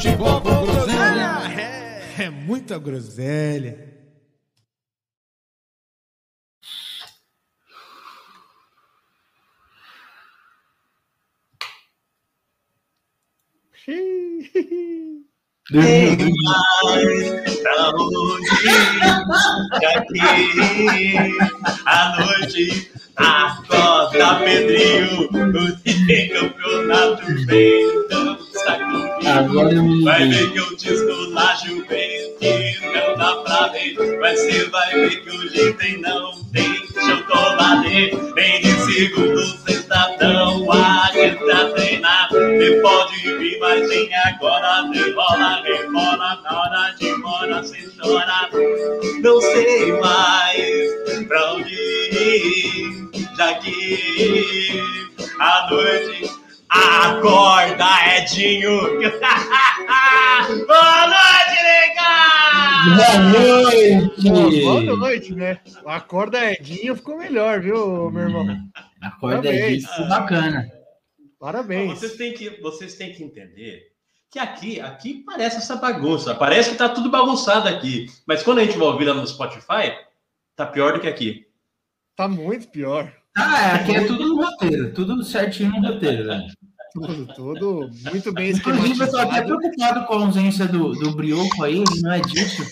Futebol com groselha. É, é muita groselha. Ei, mais pra onde daqui a noite acorda Pedrinho o campeonato vem dança comigo vai ver que eu descolacho bem que não dá pra ver mas você vai ver que hoje tem não tem. Chocolate vem de segundo sextadão a gente tá treinado você pode vir mas tem agora rebola rebola na hora de morar sem chorar não sei mais pra onde ir já que a noite acorda, Edinho. Boa noite, legal! Boa noite! Boa noite, né? Acorda, Edinho ficou melhor, viu, meu irmão? Acorda, Edinho ficou bacana. Parabéns. Vocês têm que, vocês têm que entender que aqui, aqui parece essa bagunça. Parece que tá tudo bagunçado aqui. Mas quando a gente vai ouvir lá no Spotify, tá pior do que aqui. Tá muito pior. Ah, é, aqui é tudo no roteiro, tudo certinho no roteiro, né? Tudo, tudo muito bem Inclusive, eu estou até preocupado com a ausência do, do Brioco aí, não é disso.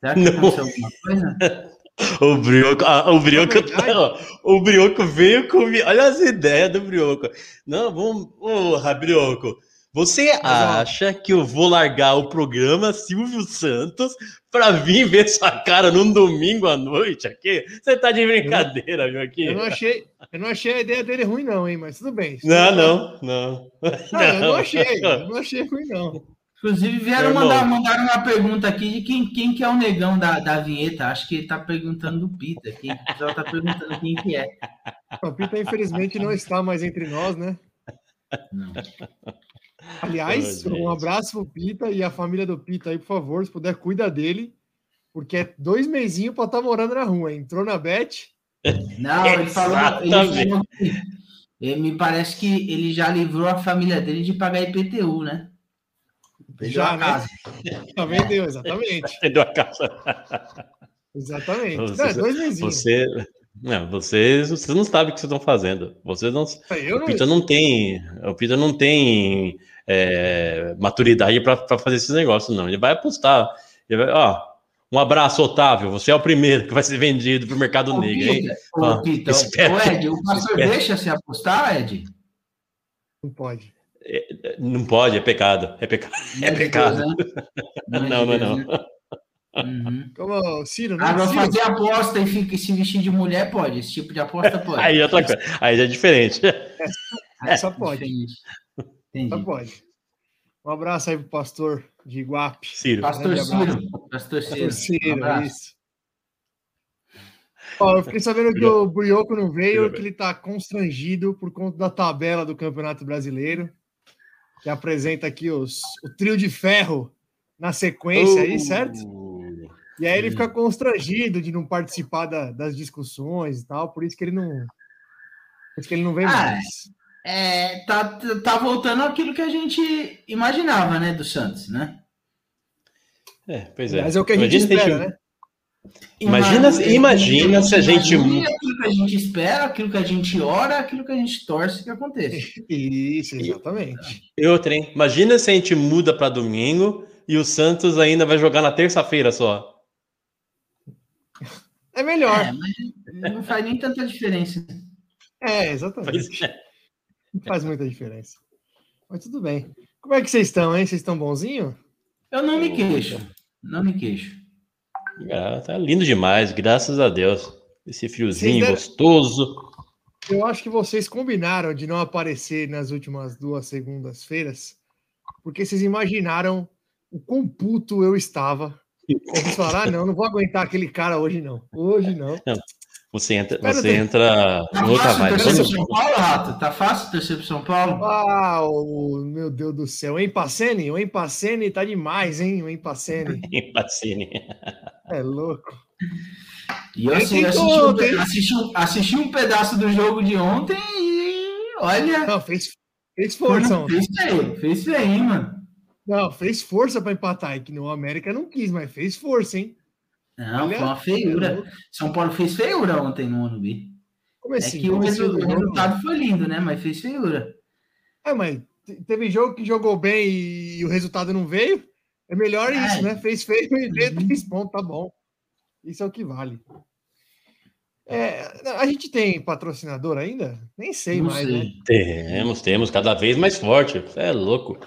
Será que não. aconteceu alguma coisa? O Brioco, ah, o Brioco, tá, o Brioco veio comigo. Olha as ideias do Brioco. Não, vamos, porra, Brioco. Você acha que eu vou largar o programa Silvio Santos para vir ver sua cara num domingo à noite aqui? Você tá de brincadeira, meu aqui? Eu não achei, eu não achei a ideia dele ruim não, hein, mas tudo bem. Não, não, não, não. eu não achei, eu não achei ruim não. Inclusive vieram mandar, mandar uma pergunta aqui de quem, quem que é o negão da, da vinheta. Acho que ele tá perguntando do Pita. Quem, o pessoal tá perguntando quem que é. O Pita, infelizmente, não está mais entre nós, né? Não. Aliás, oh, um abraço pro Pita e a família do Pita aí, por favor, se puder, cuida dele, porque é dois meizinhos para estar tá morando na rua. Entrou na Bet. Não, ele falou, ele falou que, ele, me parece que ele já livrou a família dele de pagar IPTU, né? Vendeu já, a casa. Já vendeu, exatamente. Vendeu a casa. Exatamente. Você, não, é dois. Você, não, vocês, vocês não sabem o que vocês estão fazendo. Vocês não. Eu o Peter não tem. O Peter não tem é, maturidade para fazer esses negócios, não. Ele vai apostar. Ele vai, ó, um abraço, Otávio. Você é o primeiro que vai ser vendido para o mercado ô, negro. Hein? Ô, espera, ô, Ed, o pastor espera. deixa se apostar, Ed? Não pode. É, não pode, é pecado. É, peca... é pecado. Deus, né? Não, não, não. não. Né? Uhum. Como Ciro, né? Agora Ciro. fazer aposta e fica, se vestir de mulher, pode. Esse tipo de aposta pode. aí, outra coisa. aí já é diferente. É, só pode. Entendi. Só pode. Um abraço aí pro pastor de Iguape. Ciro. Pastor Ciro. Pastor Ciro. Pastor Ciro, um isso. Ó, eu fiquei sabendo que o Brioco não veio, que ele está constrangido por conta da tabela do Campeonato Brasileiro, que apresenta aqui os, o trio de ferro na sequência aí, certo? E aí ele fica constrangido de não participar da, das discussões e tal, por isso que ele não. Por isso que ele não vem ah, mais. É, tá, tá voltando aquilo que a gente imaginava, né, do Santos, né? É, pois é. Mas é o que a gente espera, né? Imagina, imagina, imagina se a gente. Imagina aquilo que a gente espera, aquilo que a gente ora, aquilo que a gente torce que aconteça. Isso, exatamente. E outra, hein? Imagina se a gente muda para domingo e o Santos ainda vai jogar na terça-feira só. É melhor. É, mas não faz nem tanta diferença. É, exatamente. É. Não faz muita diferença. Mas tudo bem. Como é que vocês estão, hein? Vocês estão bonzinho? Eu não me queixo. Não me queixo. Ah, tá lindo demais, graças a Deus. Esse friozinho deram... gostoso. Eu acho que vocês combinaram de não aparecer nas últimas duas segundas-feiras, porque vocês imaginaram o quão puto eu estava. Eu quis falar, ah, não, não vou aguentar aquele cara hoje, não. Hoje não. Você entra, você entra Tá em outra vibe. torcer São Paulo, Rato? Tá fácil torcer pro São Paulo? Ah, o, meu Deus do céu. O Empacene, o Empacene tá demais, hein? O Empacene. Pacini. É louco. E eu assim, assisti, um, ontem. assisti, assisti um pedaço do jogo de ontem e olha. Não, fez, fez força ontem. Fez feio, fez feio, hein, mano. Não, fez força para empatar. E que no América não quis, mas fez força, hein? Não, Olha, foi uma feiura. São Paulo fez feiura ontem no Morumbi. Como É assim? que o, jogo. resultado foi lindo, né? Mas fez feiura. É, mas te- teve jogo que jogou bem e o resultado não veio. É melhor É. isso, né? Fez feio e Uhum. três pontos, tá bom. Isso é o que vale. É, a gente tem patrocinador ainda? Nem sei Não mais, sei. né? Temos, temos, cada vez mais forte. É louco.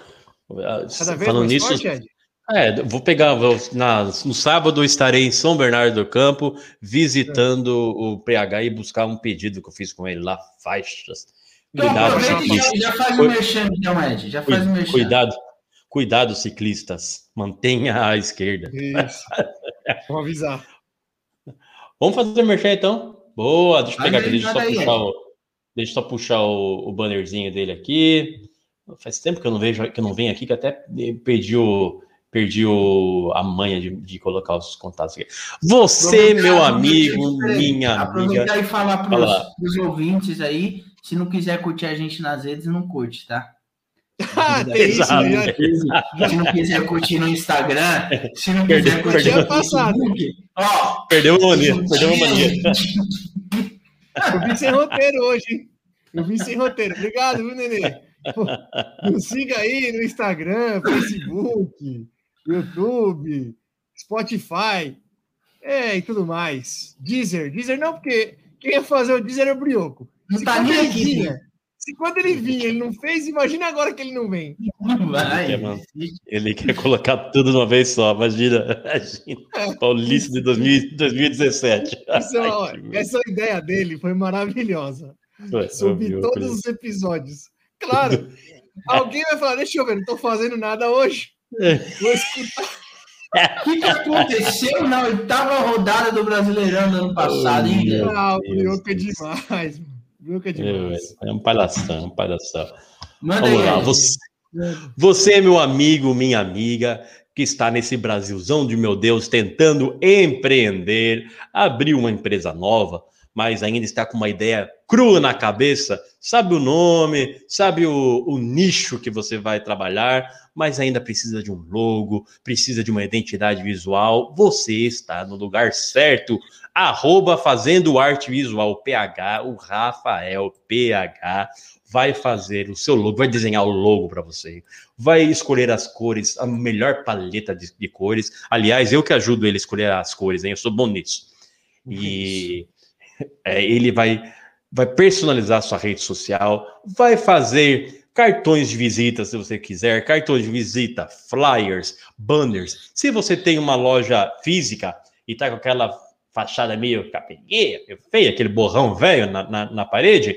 Ah, Cada vez Falando mais nisso, forte, Ed? é, vou pegar. vou- na- no sábado estarei em São Bernardo do Campo, visitando o PH e buscar um pedido que eu fiz com ele lá, faixas. Então, Cuidado, aproveita e já, já faz o Cui- merchan, então, Ed. Já faz o Cui- merchan. Cuidado, cuidado, ciclistas. Mantenha a esquerda. Isso. Vamos avisar. Vamos fazer merchan então? Boa, deixa eu pegar aqui, deixa eu só aí, puxar o. Deixa só puxar o, o bannerzinho dele aqui. Faz tempo que eu não vejo, que eu não venho aqui, que até perdi o. Perdi o, a manha de, de colocar os contatos aqui. Você, Aproveitar, meu aproveitar, amigo, minha amiga. Aproveitar e falar pros, pros ouvintes aí, se não quiser curtir a gente nas redes, não curte, tá? Ah, tem isso, né? Se não quiser curtir no Instagram, se não Perdeu- quiser curtir perdeu no a. Facebook, ó, Perdeu uma mania, perdeu uma mania. Eu vim sem roteiro hoje, hein? Eu vim sem roteiro. Obrigado, viu, Nenê? Pô, Nos siga aí no Instagram, Facebook, YouTube, Spotify, é, e tudo mais. Deezer. Deezer não, porque quem ia fazer o Deezer é o Brioco. não Se tá nem aqui. vinha, se quando ele vinha, ele não fez, imagina agora que ele não vem. Não vai. Ele quer, mano, ele quer colocar tudo de uma vez só, imagina. imagina. Paulista de 2000 2017. Isso é uma- Ai, que essa ideia dele foi maravilhosa. Foi, Subir ouviu, todos os episódios. Claro, alguém vai falar, deixa eu ver, não tô fazendo nada hoje. Vou escutar. O que, que aconteceu na oitava rodada do Brasileirão do ano passado, hein? Ah, o Brioco é demais. mano. É Meu, demais. É um palhação, é um palhação. Manda Vamos aí, lá, você, você, meu amigo, minha amiga, que está nesse Brasilzão de meu Deus, tentando empreender, abrir uma empresa nova, mas ainda está com uma ideia crua na cabeça, sabe o nome, sabe o, o nicho que você vai trabalhar, mas ainda precisa de um logo, precisa de uma identidade visual, você está no lugar certo. Arroba Fazendo Arte Visual PH, o Rafael PH vai fazer o seu logo, vai desenhar o logo para você, vai escolher as cores, a melhor paleta de, de cores. Aliás, eu que ajudo ele a escolher as cores, hein? Eu sou bom nisso. E é, ele vai, vai personalizar a sua rede social, vai fazer cartões de visita, se você quiser, cartões de visita, flyers, banners. Se você tem uma loja física e tá com aquela fachada meio capengueia, meio feia, aquele borrão velho na, na, na parede,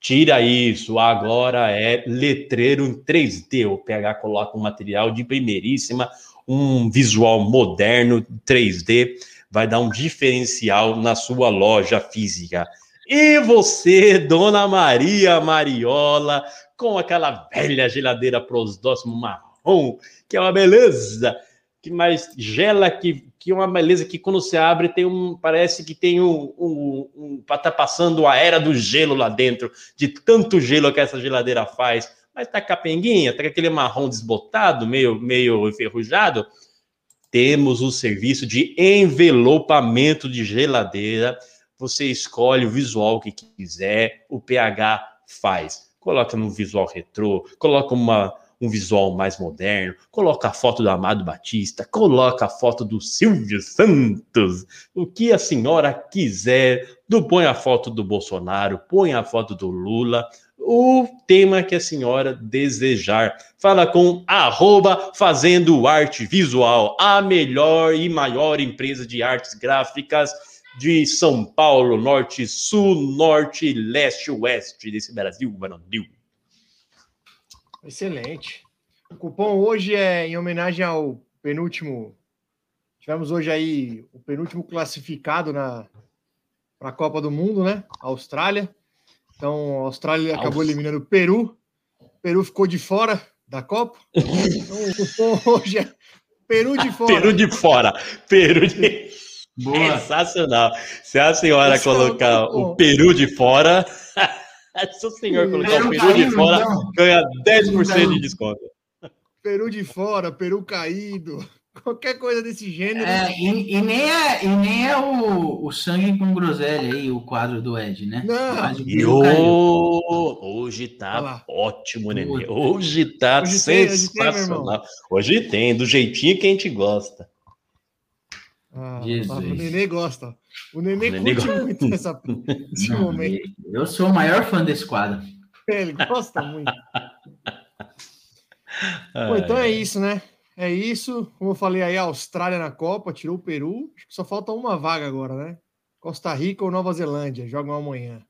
tira isso. Agora é letreiro em 3D. O PH coloca um material de primeiríssima, um visual moderno 3D, vai dar um diferencial na sua loja física. E você, Dona Maria Mariola, com aquela velha geladeira prosdóximo marrom, que é uma beleza, que mais gela, que, que é uma beleza que quando você abre tem um, parece que tem um, um, um tá passando a era do gelo lá dentro, de tanto gelo que essa geladeira faz, mas tá capenguinha, tá com aquele marrom desbotado, meio, meio enferrujado, temos o serviço de envelopamento de geladeira, você escolhe o visual que quiser, o PH faz. Coloca no visual retrô, coloca uma, um visual mais moderno, coloca a foto do Amado Batista, coloca a foto do Silvio Santos, o que a senhora quiser, do, põe a foto do Bolsonaro, põe a foto do Lula, o tema que a senhora desejar. Fala com arroba Fazendo Arte Visual, a melhor e maior empresa de artes gráficas de São Paulo, norte, sul, norte, leste, oeste desse Brasil, Brasil. Excelente. O cupom hoje é em homenagem ao penúltimo. Tivemos hoje aí o penúltimo classificado na para a Copa do Mundo, né? Austrália. Então, a Austrália acabou Nossa. eliminando o Peru. O Peru ficou de fora da Copa. Então, o cupom hoje é Peru de fora. Peru de fora. Peru de. Boa. Sensacional. Se a senhora Esse é o colocar o peru de fora, se o senhor colocar o Peru peru de fora, então. ganha 10% caindo. de desconto. Peru de fora, Peru caído. Qualquer coisa desse gênero. É, e, e nem é, e nem é o, o sangue com groselha aí, o quadro do Ed, né? Não. O E Peru ô, hoje tá lá. ótimo, nenê. Hoje. Tá Hoje tem, hoje tem, sensacional. Hoje tem, do jeitinho que a gente gosta. Ah, o Nenê gosta. O Nenê, O Nenê curte gosta. muito essa, esse Não, momento. eu sou o maior fã desse quadro. Ele gosta muito. Bom, então é isso, né? É isso. Como eu falei aí, a Austrália na Copa, tirou o Peru. Acho que só falta uma vaga agora, né? Costa Rica ou Nova Zelândia jogam amanhã.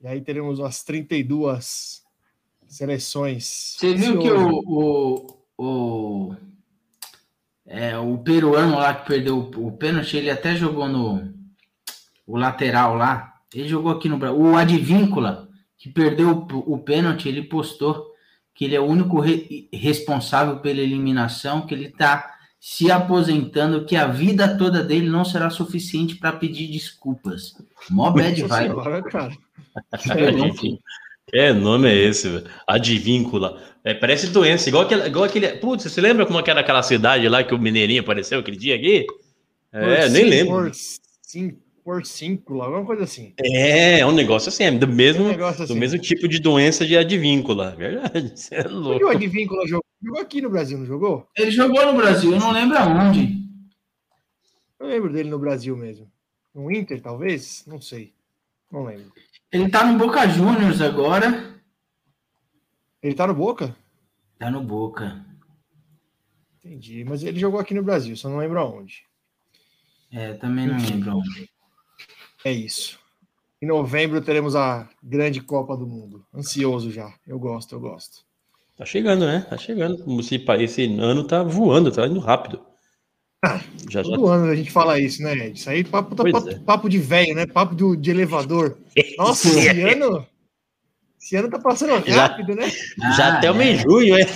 E aí teremos as 32 seleções. Você viu que o, o, o, é, o peruano lá que perdeu o, pênalti, ele até jogou no o lateral lá. Ele jogou aqui no Brasil. O Advíncula, que perdeu o, o pênalti, ele postou que ele é o único re- responsável pela eliminação, que ele está se aposentando, que a vida toda dele não será suficiente para pedir desculpas. Mó bad vibe. senhora, cara. Advíncula. Que nome é esse, velho? Advíncula. É, parece doença, igual aquele, igual aquele. Putz, você lembra como era aquela cidade lá que o Mineirinho apareceu aquele dia aqui? É, Por nem lembro. Por, cin- por cinco, alguma coisa assim. É, é um negócio assim, é do mesmo, Um negócio do assim. mesmo tipo de doença de advíncula. Verdade, você é Onde o louco. Advíncula jogou? Jogou aqui no Brasil, não jogou? Ele jogou no Brasil, eu não lembro aonde. Eu lembro dele no Brasil mesmo. No Inter, talvez? Não sei. Não lembro. Ele tá no Boca Juniors agora. Ele tá no Boca? Tá no Boca. Entendi. Mas ele jogou aqui no Brasil, só não lembro aonde. É, também não lembro aonde. É isso. Em novembro teremos a grande Copa do Mundo. Ansioso já. Eu gosto, eu gosto. Tá chegando, né? Tá chegando. Como se pa- esse ano tá voando, tá indo rápido. Ah, Já, já. Todo ano a gente fala isso, né, Ed? Isso aí papo, tá papo, é. papo de velho, né? Papo do, de elevador. Nossa, esse ano. Esse ano tá passando Já- rápido, né? Já Ah, estamos é. em junho, hein?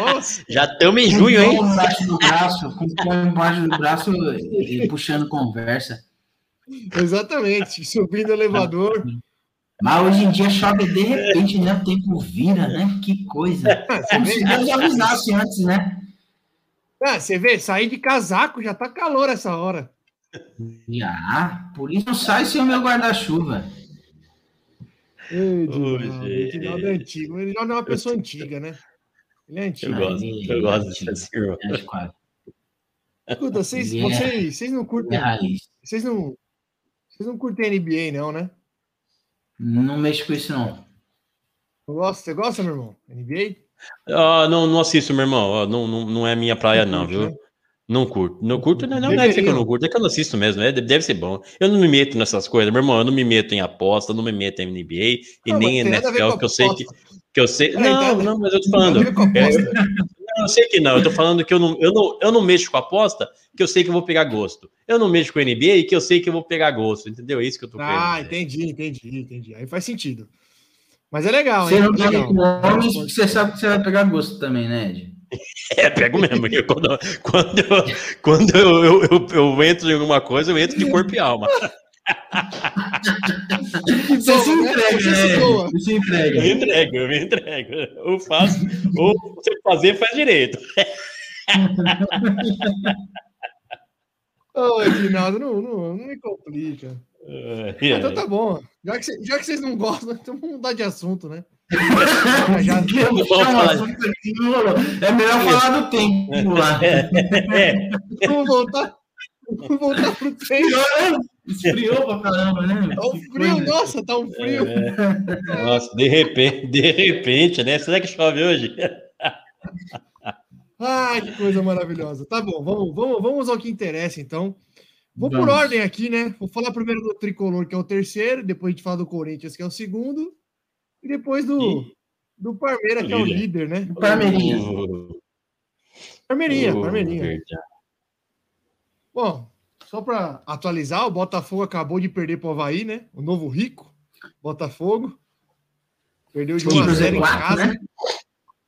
Nossa. Já estamos em Com junho, o hein? pão embaixo do braço, com o embaixo do braço e, e puxando conversa. Exatamente. Subindo o elevador. Mas hoje em dia chove de repente, né? O tempo vira, né? Que coisa. Como se Deus avisasse antes, né? Ah, você vê, sair de casaco já tá calor essa hora. Já, por isso não sai sem o meu guarda-chuva. Edinaldo. Edinaldo é antigo. Ele já não é uma pessoa antiga, né? Ele é Eu antigo. gosto, eu gosto. É de quadro. Escuta, vocês, é- vocês, vocês não É curtem. raiz. Vocês não. Vocês não curtem NBA, não, né? Não mexo com isso, não. Não gosta? Você gosta, meu irmão? NBA? Ah, não, não assisto, meu irmão. Ó, Não, não, não é minha praia, não, viu? Né? Não curto. Não curto, não, não, não é que eu não curto, é que eu não assisto mesmo. É, deve ser bom. Eu não me meto nessas coisas, meu irmão. Eu não me meto em aposta, não me meto em NBA e Não, nem em NFL, que eu sei que, que eu sei. Peraí, Não, então- não, mas eu tô falando. é, aposta. Não, eu sei que não. Eu tô falando que eu não, eu, não, eu não mexo com aposta, que eu sei que eu vou pegar gosto. Eu não mexo com NBA, que eu sei que eu vou pegar gosto. Entendeu? É isso que eu tô querendo. Ah, entendi, entendi, entendi. Aí faz sentido. Mas é legal, Você hein? não É pega legal. com homens, porque você sabe que você vai pegar gosto também, né, Ed? É, pego mesmo. porque quando quando, eu, quando eu, eu, eu, eu entro em alguma coisa, eu entro de corpo e alma. Você se Doa, né? entrega, Você se né? Você se Eu me entrega. entrego, eu me entrego. Ou faço, ou você fazer, faz direito. Ô, Edinaldo, não, não, não me complica. É, então tá bom. Já que, já que vocês não gostam, então vamos mudar de assunto, né? Já- falar. É melhor falar do tempo lá. é, Vamos voltar, vamos voltar pro tempo. Esfriou pra caramba, né? Tá um frio, nossa, tá um frio. é. Nossa, de repente, de repente, né? Será que chove hoje? Ai, que coisa maravilhosa. Tá bom, vamos, vamos, vamos ao que interessa, então. Vou por Vamos. ordem aqui, né? Vou falar primeiro do Tricolor, que é o terceiro, depois a gente fala do Corinthians, que é o segundo, e depois do, Ih. do Palmeiras, que é o Líder. né? Parmeirinha, Oh, Parmeirinha. verdade. Bom, só para atualizar, o Botafogo acabou de perder para o Havaí, né? O novo rico, Botafogo. Perdeu de Foi 1 a pro 0 em Z4, casa. né?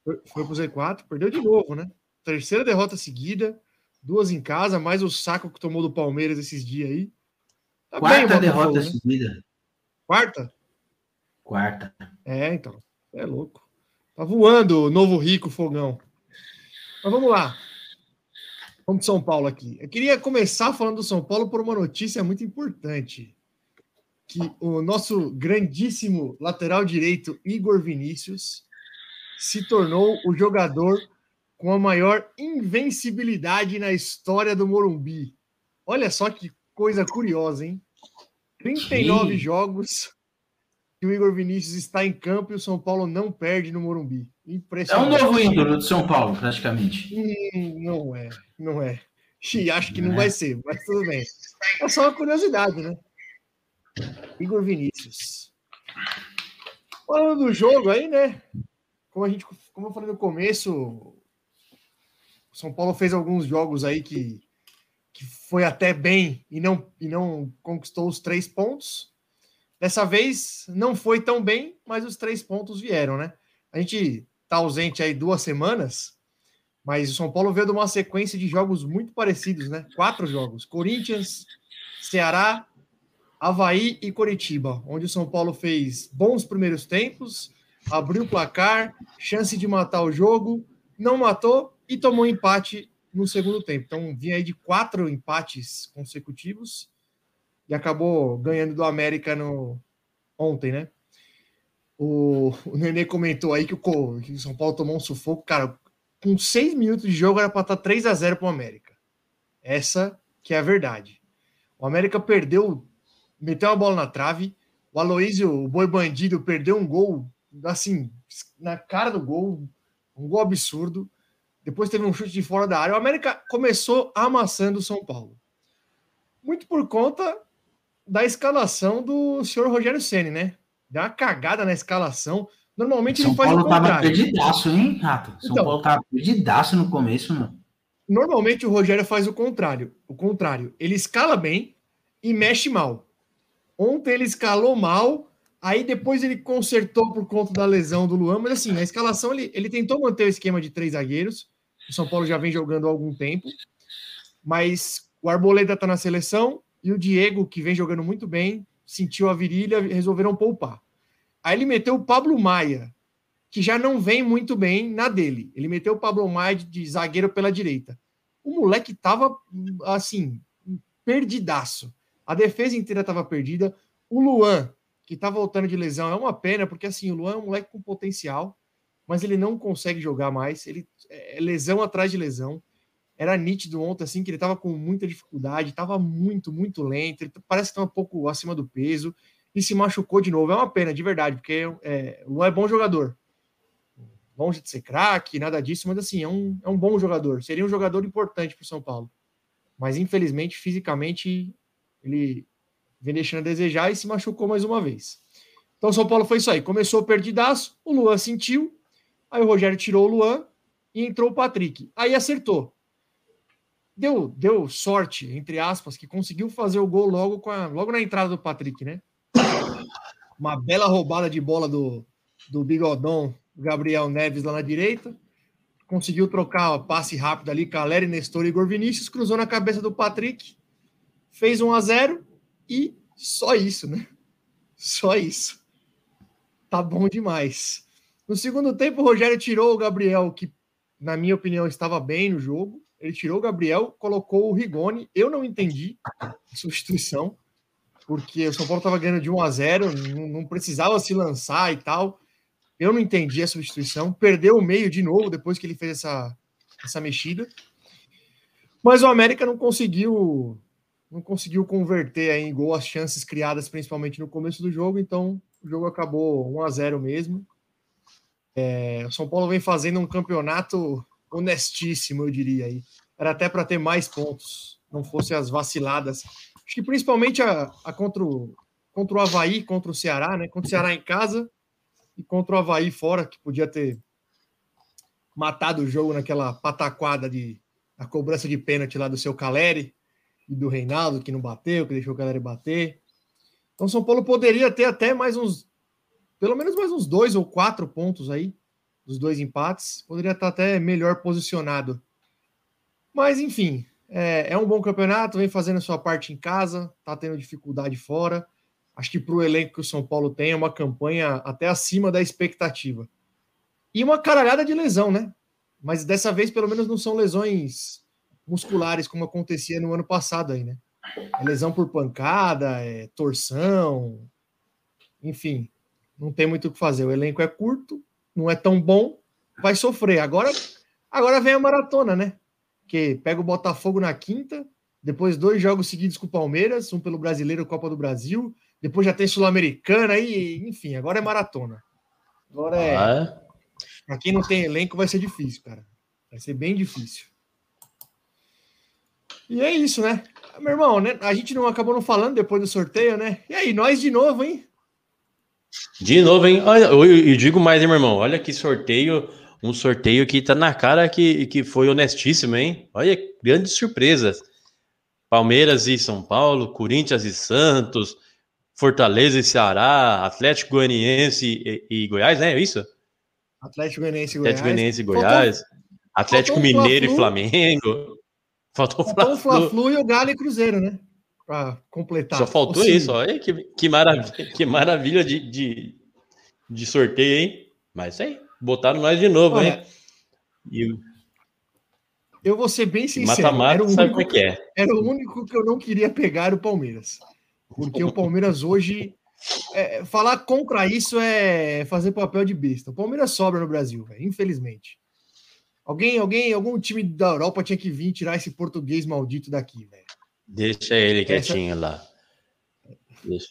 Foi, pro Z4, perdeu de novo, né? Terceira derrota seguida, duas em casa, mais o saco que tomou do Palmeiras esses dias aí. Tá bem Quarta Botafogo, derrota né? seguida. Quarta? Quarta. É, então. É louco. Tá voando o novo rico fogão. Mas vamos lá. Vamos de São Paulo aqui. Eu queria começar falando do São Paulo por uma notícia muito importante. Que o nosso grandíssimo lateral direito, Igor Vinícius, se tornou o jogador com a maior invencibilidade na história do Morumbi. Olha só que coisa curiosa, hein? 39 Que- jogos que o Igor Vinícius está em campo e o São Paulo não perde no Morumbi. É um Impressionante. novo ídolo do São Paulo, praticamente. Hum, não é, não é. E acho que não vai ser, mas tudo bem. É só uma curiosidade, né? Igor Vinícius. Falando do jogo aí, né? Como a gente, como eu falei no começo, o São Paulo fez alguns jogos aí que, que foi até bem e não, e não conquistou os três pontos. Dessa vez não foi tão bem, mas os três pontos vieram, né? A gente tá ausente aí duas semanas, mas o São Paulo veio de uma sequência de jogos muito parecidos, né? Quatro jogos: Corinthians, Ceará, Havaí e Coritiba, onde o São Paulo fez bons primeiros tempos, abriu o placar, chance de matar o jogo, não matou e tomou empate no segundo tempo. Então, vinha aí de quatro empates consecutivos e acabou ganhando do América no ontem, né? O, o Nenê comentou aí que o, que o São Paulo tomou um sufoco. Cara, com seis minutos de jogo era para estar 3 a 0 para o América. Essa que é a verdade. O América perdeu, meteu uma bola na trave. O Aloísio, o boi bandido, perdeu um gol, assim, na cara do gol, um gol absurdo. Depois teve um chute de fora da área. O América começou amassando o São Paulo. Muito por conta da escalação do senhor Rogério Ceni, né? Deu uma cagada na escalação. Normalmente São ele faz Paulo o tava contrário. perdidaço, hein, Rato? São Então. Paulo tava perdidaço no começo, mano. Normalmente o Rogério faz o contrário. O contrário. Ele escala bem e mexe mal. Ontem ele escalou mal, aí depois ele consertou por conta da lesão do Luan, mas assim, a escalação ele, ele tentou manter o esquema de três zagueiros. O São Paulo já vem jogando há algum tempo, mas o Arboleda tá na seleção e o Diego, que vem jogando muito bem, sentiu a virilha, resolveram poupar. Aí ele meteu o Pablo Maia, que já não vem muito bem na dele. Ele meteu o Pablo Maia de, de zagueiro pela direita. O moleque tava assim, perdidaço. A defesa inteira tava perdida. O Luan, que tá voltando de lesão, é uma pena, porque assim, o Luan é um moleque com potencial, mas ele não consegue jogar mais. Ele é lesão atrás de lesão. Era nítido ontem, assim, que ele tava com muita dificuldade, tava muito, muito lento. Ele parece que tá um pouco acima do peso e se machucou de novo. É uma pena, de verdade, porque é, o Luan é bom jogador. Longe de ser craque, nada disso, mas assim, é um, é um bom jogador. Seria um jogador importante para o São Paulo. Mas infelizmente, fisicamente, ele vem deixando a desejar e se machucou mais uma vez. Então, o São Paulo foi isso aí. Começou perdidaço, o Luan sentiu, aí o Rogério tirou o Luan e entrou o Patrick. Aí acertou. Deu, deu sorte, entre aspas, que conseguiu fazer o gol logo, com a, logo na entrada do Patrick, né? Uma bela roubada de bola do, do Bigodon, Gabriel Neves lá na direita. Conseguiu trocar o passe rápido ali, Caleri, Nestor e Igor Vinícius, cruzou na cabeça do Patrick, fez 1 a 0 e só isso, né? Só isso. Tá bom demais. No segundo tempo, o Rogério tirou o Gabriel, que, na minha opinião, estava bem no jogo. Ele tirou o Gabriel, colocou o Rigoni. Eu não entendi a substituição, porque o São Paulo estava ganhando de 1 a 0 não, não precisava se lançar e tal. Eu não entendi a substituição. Perdeu o meio de novo depois que ele fez essa, essa mexida. Mas o América não conseguiu não conseguiu converter em gol as chances criadas principalmente no começo do jogo, então o jogo acabou 1 a 0 mesmo. É, o São Paulo vem fazendo um campeonato honestíssimo, eu diria aí. Era até para ter mais pontos, não fosse as vaciladas. Acho que principalmente a, a contra, o, contra o Havaí, contra o Ceará, né? Contra o Ceará em casa e contra o Havaí fora, que podia ter matado o jogo naquela pataquada de a cobrança de pênalti lá do seu Caleri e do Reinaldo, que não bateu, que deixou o Caleri bater. Então, São Paulo poderia ter até mais uns, pelo menos mais uns dois ou quatro pontos aí, dos dois empates. Poderia estar até melhor posicionado. Mas, enfim, é, é um bom campeonato, vem fazendo a sua parte em casa, tá tendo dificuldade fora. Acho que para o elenco que o São Paulo tem, é uma campanha até acima da expectativa. E uma caralhada de lesão, né? Mas dessa vez, pelo menos, não são lesões musculares, como acontecia no ano passado aí, né? É lesão por pancada, é torção, enfim, não tem muito o que fazer. O elenco é curto, não é tão bom, vai sofrer. Agora, agora vem a maratona, né? Que pega o Botafogo na quinta, depois dois jogos seguidos com o Palmeiras, um pelo Brasileiro Copa do Brasil, depois já tem Sul-Americana aí, enfim, agora é maratona. Agora é. Ah, Pra quem não tem elenco, vai ser difícil, cara. Vai ser bem difícil. E é isso, né? Meu irmão, né? A gente não acabou não falando depois do sorteio, né? E aí, nós de novo, hein? De novo, hein? Olha, eu, eu digo mais, hein, meu irmão? Olha que sorteio, um sorteio que tá na cara que, que foi honestíssimo, hein? Olha, grandes surpresas. Palmeiras e São Paulo, Corinthians e Santos, Fortaleza e Ceará, Atlético Goianiense e, e Goiás, né? É isso? Atlético Goianiense e Goiás. Atlético Goianiense e Goiás, Atlético faltou Mineiro e Fla-Flu. Flamengo. Faltou Faltou o. Fla-Flu e o Galo e Cruzeiro, né? Pra completar. Só faltou O sim. isso, olha que, que maravilha, que maravilha de, de, de sorteio, hein? Mas isso aí, botaram nós de novo, Olha, hein? E o Eu vou ser bem sincero. era, mata-mata, o sabe único, é que é? era o único que eu não queria pegar era o Palmeiras. Porque o Palmeiras hoje. é, falar contra isso é fazer papel de besta. O Palmeiras sobra no Brasil, velho, infelizmente. Alguém, alguém, algum time da Europa tinha que vir tirar esse português maldito daqui, velho. Deixa ele quietinho lá. Deixa.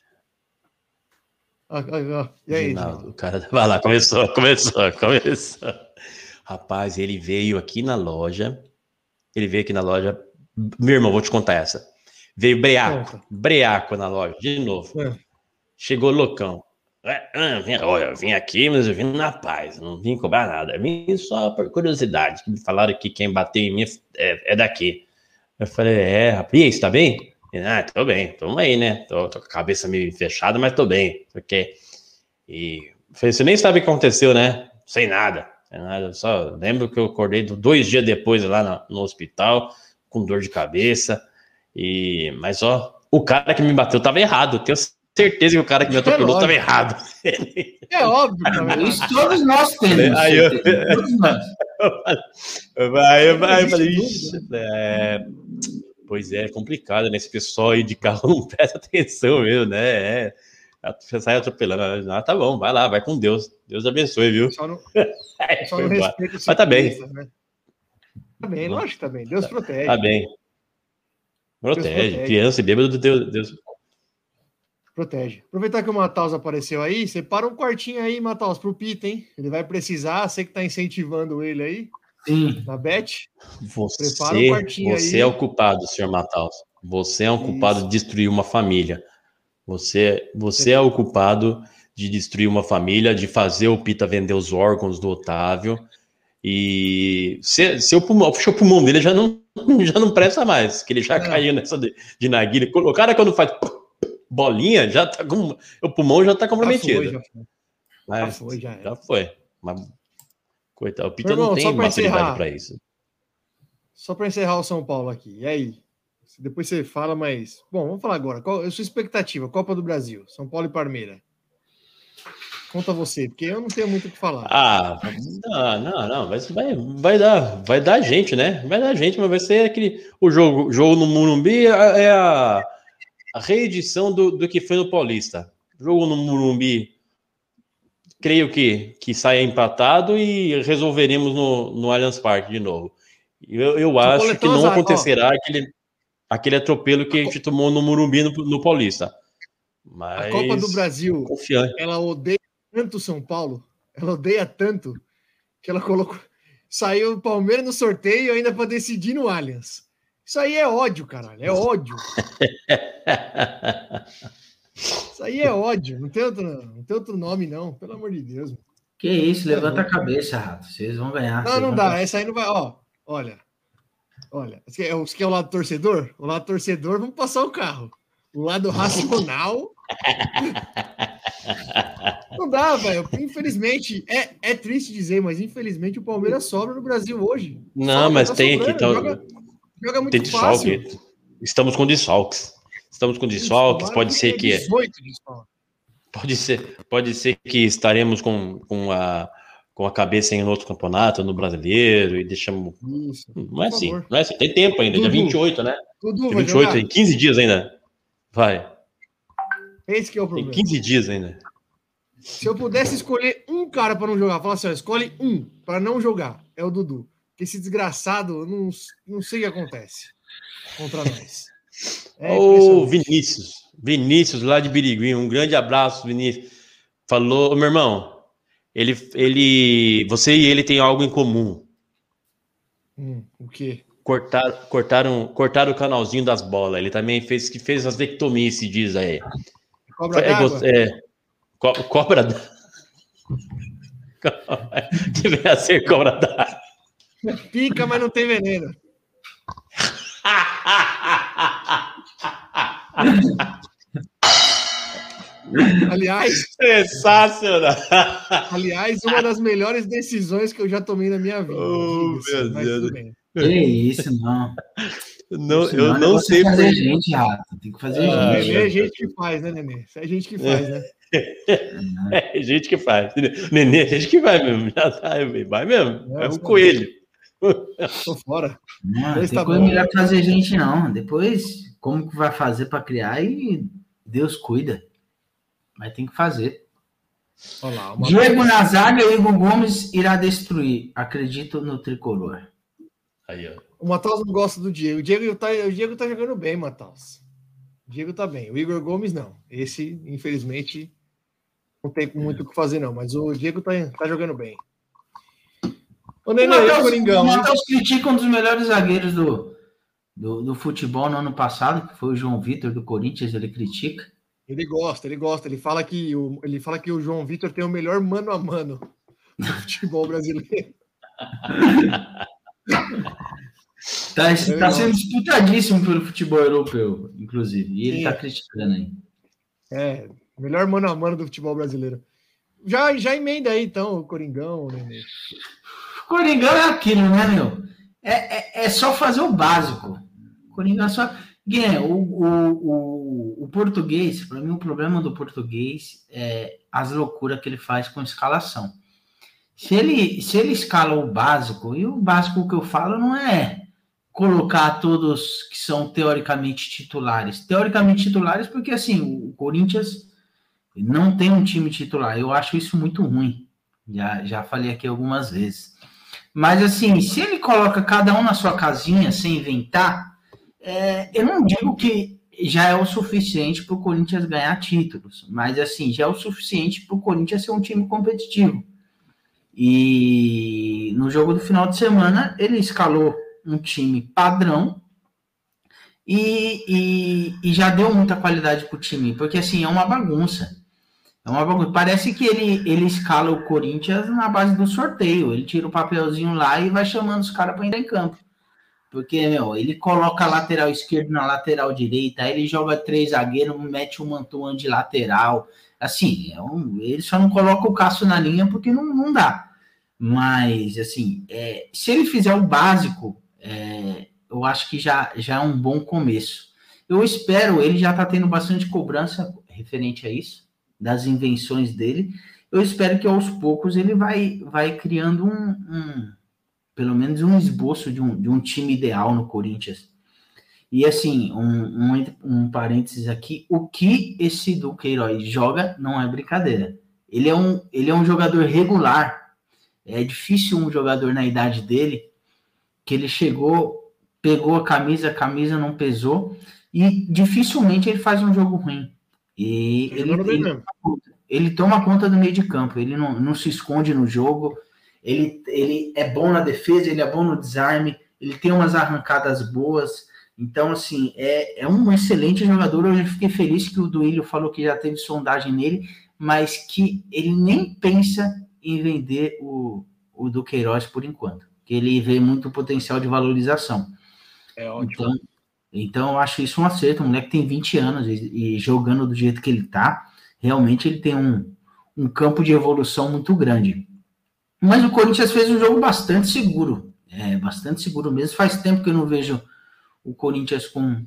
Ah, ah, ah. E aí, Ginaldo, o cara vai lá, começou, começou, começou. Rapaz, ele veio aqui na loja. Ele veio aqui na loja. Meu irmão, vou te contar essa. Veio breaco, Conta. breaco na loja, de novo. É. Chegou loucão. É, vim- olha, eu vim aqui, mas eu vim na paz, não vim cobrar nada. Eu vim só por curiosidade. Me falaram que quem bateu em mim é, é daqui. Eu falei, é, rapaz, e aí, você tá bem? Ele, ah, tô bem, tamo aí, né? Tô, tô com a cabeça meio fechada, mas tô bem. Porque. E falei, você nem sabe o que aconteceu, né? Sem nada. Sem nada. Só lembro que eu acordei do- dois dias depois lá no, no hospital, com dor de cabeça. E, mas ó, o cara que me bateu tava errado. Tenho certeza que o cara que me É atropelou lógico. tava errado. É óbvio, cara. Isso todos nós temos. Aí eu- nós. Vai, vai, eu falei, existe "Ixi, é, pois é, é complicado, né? Esse pessoal aí de carro não presta atenção mesmo, né? É, você sai atropelando. Ah, tá bom, vai lá, vai com Deus. Deus abençoe, viu? Só não, É, só foi não embora. respeita o Mas tá bem. né? Tá bem, lógico que tá bem. Deus protege. Tá bem. Protege. protege. Criança e bêbado, Deus, Deus. Protege. Aproveitar que o Mataus apareceu aí, separa um quartinho aí, Mataus, pro Pita, hein? Ele vai precisar, você que tá incentivando ele aí Sim. na bet. Você, Prepara um quartinho você aí. é o culpado, senhor Mataus. Você é o Isso. culpado de destruir uma família. Você, você é o culpado de destruir uma família, de fazer o Pita vender os órgãos do Otávio. E se, seu pulmão, o pulmão dele já não, já não presta mais, que ele já É. caiu nessa de, de narguilha. O cara, quando faz bolinha, já tá com. O pulmão já tá Já comprometido. foi, já foi. Já foi, já já foi. Mas, coitado, o Pita irmão, não tem maturidade para isso. Só para encerrar o São Paulo aqui. E aí? Depois você fala, mas. Bom, vamos falar agora. Qual é a sua expectativa? Copa do Brasil, São Paulo e Parmeira. Conta você, porque eu não tenho muito o que falar. Ah, não, não, não, vai, vai, vai dar, vai dar gente, né? Vai dar gente, mas vai ser aquele o jogo, jogo no Murumbi é a- é a, a reedição do, do que foi no Paulista. Jogo no Murumbi, creio que que saia empatado e resolveremos no, no Allianz Parque de novo. Eu, eu acho que não ó. acontecerá aquele aquele atropelo que a gente tomou no Murumbi no, no Paulista. a Mas Copa do Brasil, confiante. ela odeia tanto São Paulo, ela odeia tanto, que ela colocou. Saiu o Palmeiras no sorteio ainda para decidir no Allianz. Isso aí é ódio, caralho. É ódio. Isso aí é ódio. Não tem outro, não tem outro nome, não. Pelo amor de Deus. Que isso, levanta a cabeça, Rato. Vocês vão ganhar. Não, não dá. ganhar. Essa aí não vai. Ó, olha. Olha. Você quer, você quer o lado torcedor? O lado torcedor, vamos passar o carro. O lado racional. não dá, velho. Infelizmente, é, é triste dizer, mas infelizmente o Palmeiras sobra no Brasil hoje. Não, Sobra, mas tá tem aqui. sobrando, Então, Joga, joga muito tem fácil. desfalque. Estamos com desfalques. Estamos com desfalques. Tomara Pode ser que. 18 desfalques. Pode ser, pode ser que estaremos com, com, a, com a cabeça em outro campeonato, no brasileiro, e deixamos. Isso. Não é assim, não é assim. Tem tempo ainda, dia Dudu. 28, né? Dudu, Dia vai 28, jogar? tem 15 dias ainda. Vai. Esse que é o Tem problema. 15 dias ainda. Se eu pudesse escolher um cara para não jogar, falar assim, ó, escolhe um para não jogar, é o Dudu. Esse desgraçado, não, não sei o que acontece contra nós. É Ô. Vinícius. Vinícius, lá de Birigui. Um grande abraço, Vinícius. Falou, meu irmão. Ele, ele, você e ele têm algo em comum. Hum, o quê? Cortar, cortaram, cortaram o canalzinho das bolas. Ele também fez que fez as vectomias, se diz aí. Cobra É, d'água? é, co- cobra da. Devia ser cobra da. Pica, mas não tem veneno. Aliás, Sensacional! aliás, uma das melhores decisões que eu já tomei na minha vida. Oh, diga-se, meu mas Deus. Que isso, não. Não, Isso eu é não sei por fazer gente, Rato. Tem que fazer Ai, gente. É a gente que faz, né, Nenê? Isso é gente que faz, né? É gente que faz. Nenê, é gente que vai mesmo. Já sabe, vai mesmo. É um coelho. Tô fora. Não, Pois tem tá coisa bom. melhor que fazer gente, não. Depois, como que vai fazer para criar e Deus cuida. Mas tem que fazer. Olha lá. Uma... Diego na zaga e Igor Gomes irá destruir. Acredito no tricolor. Aí, ó. O Matheus não gosta do Diego. O Diego tá, o Diego tá jogando bem, Matheus. O Diego tá bem. O Igor Gomes, não. Esse, infelizmente, não tem muito o que fazer, não. Mas o Diego tá, tá jogando bem. O Nenê, o Matheus- Coringão? o? Matheus critica um dos melhores zagueiros do, do, do futebol no ano passado, que foi o João Vitor do Corinthians. Ele critica. Ele gosta, ele gosta. Ele fala que o, ele fala que o João Vitor tem o melhor mano a mano do futebol brasileiro. Tá, tá sendo disputadíssimo pelo futebol europeu, inclusive. E ele Sim. tá criticando aí. É, melhor mano a mano do futebol brasileiro. Já, já emenda aí, então, o Coringão, Nenê. Coringão é aquilo, né, meu? É, é, é só fazer o básico. Coringão é só. Guilherme, o, o, o, o português, para mim, o problema do português é as loucuras que ele faz com escalação. Se ele, se ele escala o básico, e o básico que eu falo não é colocar todos que são teoricamente titulares. Teoricamente titulares, porque assim, o Corinthians não tem um time titular. Eu acho isso muito ruim. Já, já falei aqui algumas vezes. Mas assim, se ele coloca cada um na sua casinha sem inventar, é, eu não digo que já é o suficiente para o Corinthians ganhar títulos, mas assim, já é o suficiente para o Corinthians ser um time competitivo. E no jogo do final de semana, ele escalou um time padrão e, e, e já deu muita qualidade para o time, porque assim, é uma bagunça. É uma bagunça. Parece que ele, ele escala o Corinthians na base do sorteio. Ele tira o papelzinho lá e vai chamando os caras para entrar em campo. Porque, meu, ele coloca a lateral esquerdo na lateral direita, aí ele joga três zagueiros, mete o Mantuan de lateral. Assim, é um, ele só não coloca o Cássio na linha porque não, não dá. Mas, assim, é, se ele fizer o básico, é, eu acho que já, já é um bom começo. Eu espero, ele já está tendo bastante cobrança referente a isso, das invenções dele. Eu espero que aos poucos ele vai, vai criando um, um pelo menos um esboço de um, de um time ideal no Corinthians. E assim, um, um, um parênteses aqui, o que esse Duqueiroz joga não é brincadeira. Ele é um, ele é um jogador regular. É difícil um jogador na idade dele que ele chegou, pegou a camisa, a camisa não pesou e dificilmente ele faz um jogo ruim. E ele, bem ele, ele toma conta do meio de campo, ele não, não se esconde no jogo, ele, ele é bom na defesa, ele é bom no desarme, ele tem umas arrancadas boas. Então, assim, é, é um excelente jogador. Eu fiquei feliz que o Duílio falou que já teve sondagem nele, mas que ele nem pensa em vender o, o Duqueiroz por enquanto, que ele vê muito potencial de valorização. É ótimo. Então, então eu acho isso um acerto. O moleque tem 20 anos e, e jogando do jeito que ele tá, realmente ele tem um, um campo de evolução muito grande. Mas o Corinthians fez um jogo bastante seguro. É, bastante seguro mesmo. Faz tempo que eu não vejo o Corinthians com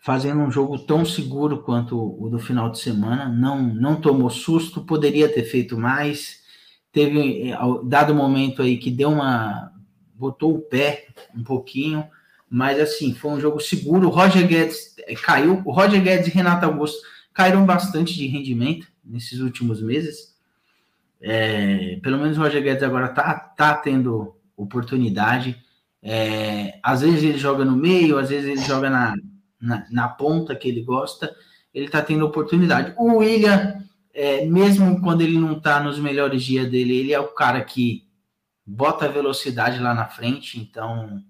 fazendo um jogo tão seguro quanto o do final de semana. Não, não tomou susto, poderia ter feito mais. Teve eh, dado momento aí que deu uma botou o pé um pouquinho, mas assim, foi um jogo seguro. O Roger Guedes eh, caiu, o Roger Guedes e Renato Augusto caíram bastante de rendimento nesses últimos meses. É, pelo menos o Roger Guedes agora tá, tá tendo oportunidade. É, às vezes ele joga no meio, às vezes ele joga na, na, na ponta que ele gosta. Ele tá tendo oportunidade. O William, é, mesmo quando ele não tá nos melhores dias dele, ele é o cara que bota velocidade lá na frente, então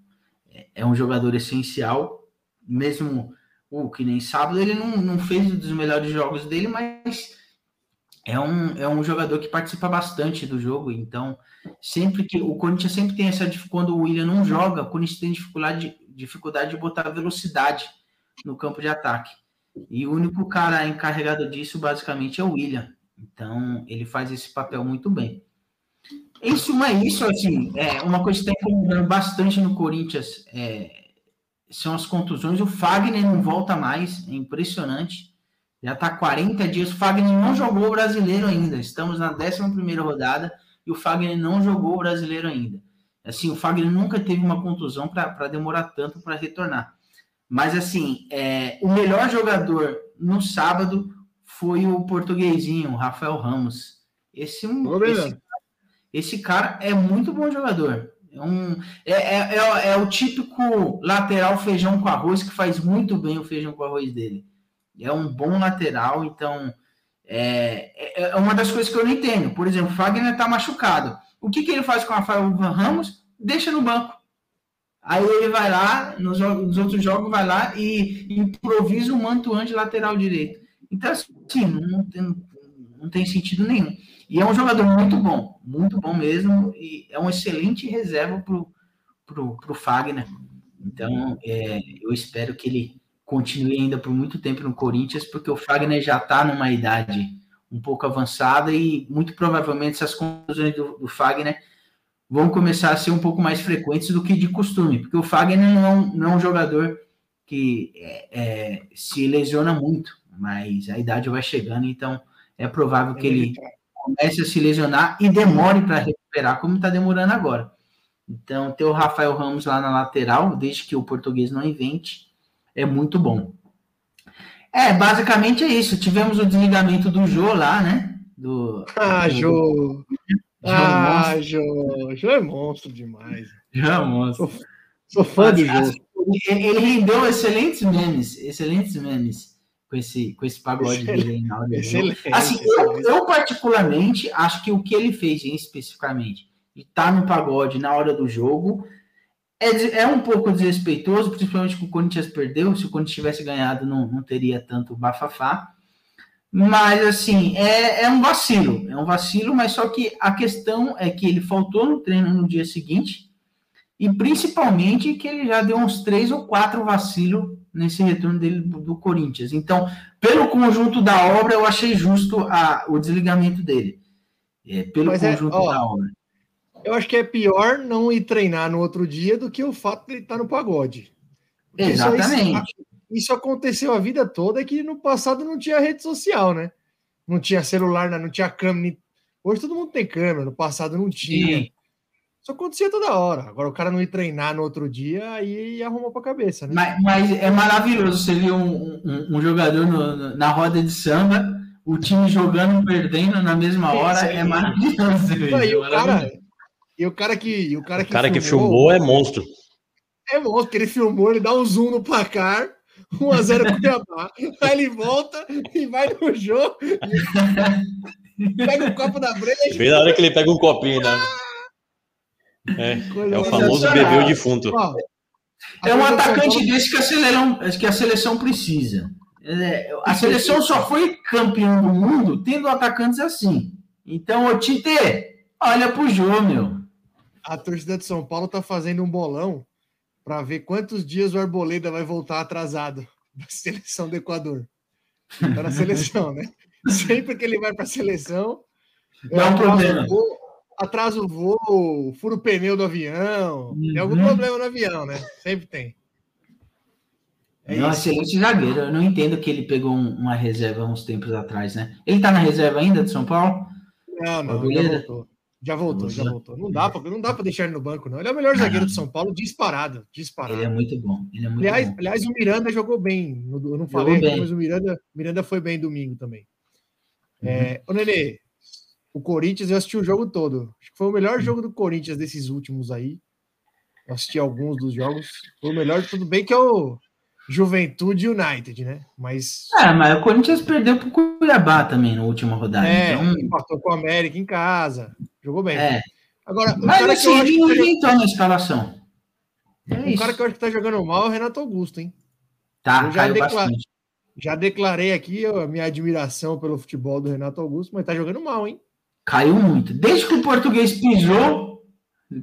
é, é um jogador essencial, mesmo o que nem sábado ele não, não fez um dos melhores jogos dele, mas é um, é um jogador que participa bastante do jogo, então sempre que o Corinthians sempre tem essa quando o William não joga, o Corinthians tem dificuldade, dificuldade de botar velocidade no campo de ataque. E o único cara encarregado disso basicamente é o William. Então ele faz esse papel muito bem. Em suma, é isso, assim, é, uma coisa que está incomodando bastante no Corinthians é, são as contusões. O Fagner não volta mais, é impressionante. Já está 40 dias. O Fagner não jogou o brasileiro ainda. Estamos na 11 rodada e o Fagner não jogou o brasileiro ainda. Assim, o Fagner nunca teve uma contusão para demorar tanto para retornar. Mas, assim, é, o melhor jogador no sábado foi o portuguesinho, o Rafael Ramos. Esse, um, esse, esse, cara é muito bom jogador. É, um, é, é, é, é, o típico lateral feijão com arroz que faz muito bem o feijão com arroz dele. É um bom lateral, então é, é, é uma das coisas que eu não entendo. Por exemplo, o Fagner tá machucado. O que, que ele faz com o Rafael Ramos? Deixa no banco. Aí ele vai lá, nos, nos, outros jogos, vai lá e improvisa o Mantuan de lateral direito. Então, assim, não tem, não tem sentido nenhum. E é um jogador muito bom, muito bom mesmo, e é um excelente reserva pro, pro Fagner. Então, é, eu espero que ele continue ainda por muito tempo no Corinthians, porque o Fagner já está numa idade um pouco avançada e muito provavelmente essas conclusões do, do Fagner vão começar a ser um pouco mais frequentes do que de costume, porque o Fagner não é um, não é um jogador que é, é, se lesiona muito, mas a idade vai chegando, então é provável que ele comece a se lesionar e demore para recuperar, como está demorando agora. Então, ter o Rafael Ramos lá na lateral, desde que o português não invente, é muito bom. É, basicamente é isso. Tivemos o desligamento do Jô lá, né? Do, ah, do, Jô! Ah, Jô, Jô é monstro demais. Jô é monstro. Sou, sou fã Mas, do Jô. Assim, ele rendeu excelentes memes, excelentes memes com esse, com esse pagode excelente, dele na hora excelente, Assim, excelente. Eu, eu, particularmente acho que o que ele fez especificamente de estar tá no pagode na hora do jogo é, é um pouco desrespeitoso, principalmente que o Corinthians perdeu. Se o Corinthians tivesse ganhado, não, não teria tanto bafafá. Mas, assim, é, é um vacilo. É um vacilo, mas só que a questão é que ele faltou no treino no dia seguinte e, principalmente, que ele já deu uns três ou quatro vacilos nesse retorno dele do Corinthians. Então, pelo conjunto da obra, eu achei justo a, o desligamento dele. É, pelo mas é, conjunto é, ó, da obra. Eu acho que é pior não ir treinar no outro dia do que o fato de ele estar no pagode. Exatamente. Isso, isso aconteceu a vida toda é que no passado não tinha rede social, né? Não tinha celular, não tinha câmera. Hoje todo mundo tem câmera, no passado não tinha. Sim. Isso acontecia toda hora. Agora o cara não ir treinar no outro dia, aí arruma pra cabeça, né? Mas, mas é maravilhoso você ver um, um, um jogador no, na roda de samba, o time jogando perdendo na mesma hora, é, é maravilhoso. E o, cara, e o cara que. O cara que, o cara filmou, que filmou é monstro. É monstro, que ele filmou, ele dá um zoom no placar. 1x0 Cuiabá. Aí ele volta e vai no jogo. pega o um copo da breja. Vê na hora que ele pega um copinho, né? É, é o famoso bebê defunto. É um atacante desse que a seleção, que a seleção precisa. É, a seleção só foi campeão do mundo tendo atacantes assim. Então, ô Tite, olha pro Jô, meu. A torcida de São Paulo tá fazendo um bolão para ver quantos dias o Arboleda vai voltar atrasado da seleção do Equador. Tá na seleção, né? Sempre que ele vai para a seleção, Dá um atrasa problema. o atrasa o voo, fura o pneu do avião, tem algum Uhum. problema no avião, né? Sempre tem. É É um excelente zagueiro. Eu não entendo que ele pegou um- uma reserva uns tempos atrás, né? Ele tá na reserva ainda de São Paulo? Não, não, já voltou. Já voltou, já Uhum. voltou. Não dá para não dá para deixar ele no banco, não. Ele é o melhor zagueiro de São Paulo, disparado, disparado. Ele é muito bom. É muito Aliás, bom. aliás, o Miranda jogou bem. Eu não falei aqui, mas o Miranda, Miranda foi bem domingo também. Uhum. É, ô, Nenê, o Corinthians, eu assisti o jogo todo. Acho que foi o melhor Uhum. jogo do Corinthians desses últimos aí. Eu assisti alguns dos jogos. Foi o melhor, tudo bem que é o Juventude United, né? Mas É, mas o Corinthians perdeu pro Cuiabá também na última rodada. é, Então, empatou com o América em casa. Jogou bem. é. Agora, o Mas cara, que assim, eu acho ele que tá, na escalação. É o isso. cara que eu acho que tá jogando mal é o Renato Augusto, hein? Tá, eu já bastante. Já declarei aqui a minha admiração pelo futebol do Renato Augusto, mas tá jogando mal, hein? Caiu muito. Desde que o português pisou,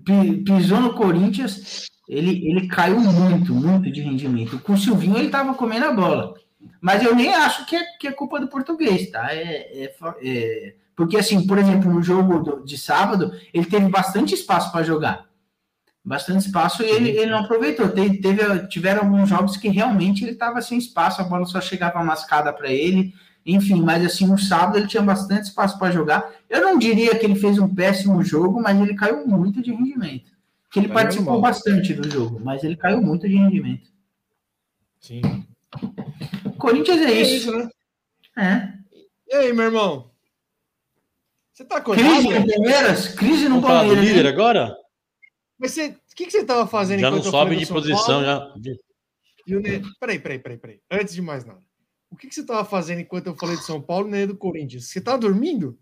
pi- pisou no Corinthians, ele, ele caiu muito, muito de rendimento. Com o Silvinho ele tava comendo a bola. Mas eu nem acho que é, que é culpa do português, tá? É, é é- porque, assim, por exemplo, no jogo de sábado, ele teve bastante espaço para jogar. Bastante espaço e ele, ele não aproveitou. Teve, teve- tiveram alguns jogos que realmente ele estava sem espaço, a bola só chegava mascada para ele. Enfim, mas assim, no sábado ele tinha bastante espaço para jogar. Eu não diria que ele fez um péssimo jogo, mas ele caiu muito de rendimento. Que ele Tá participou mal. bastante do jogo, mas ele caiu muito de rendimento. Sim. Corinthians é É isso. isso, né? É. E aí, meu irmão? Você tá Crise acordado? no Palmeiras? Crise no Palmeiras. líder né? agora? Mas você, o que, que você tava fazendo Já não sobe de posição, Paulo? já. E o Ne- Peraí, peraí, peraí, peraí. Antes de mais nada. O que, que você tava fazendo enquanto eu falei do São Paulo e nem do Corinthians? Você tá dormindo?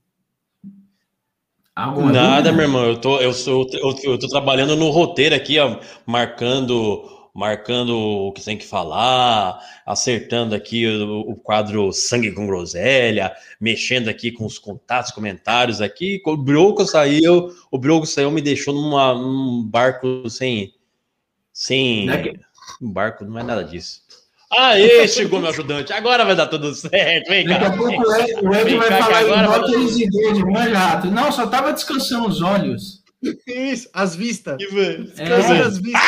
Alguma Nada, dúvida? meu irmão. Eu tô, eu, sou, eu, eu tô trabalhando no roteiro aqui, ó, marcando, marcando o que tem que falar, acertando aqui o, o quadro Sangue com Groselha, mexendo aqui com os contatos, comentários aqui. O Broco saiu, o Broco saiu, me deixou numa, num barco sem. Sem. Daqui- Um barco, não é nada disso. Aê, chegou meu ajudante. Agora vai dar tudo certo. Vem Daqui a cá. pouco o Ed, o vai cá, falar agora igual aqueles idosos, manja rato. Não, só tava descansando os olhos. Isso, as vistas. É. Descansando as vistas.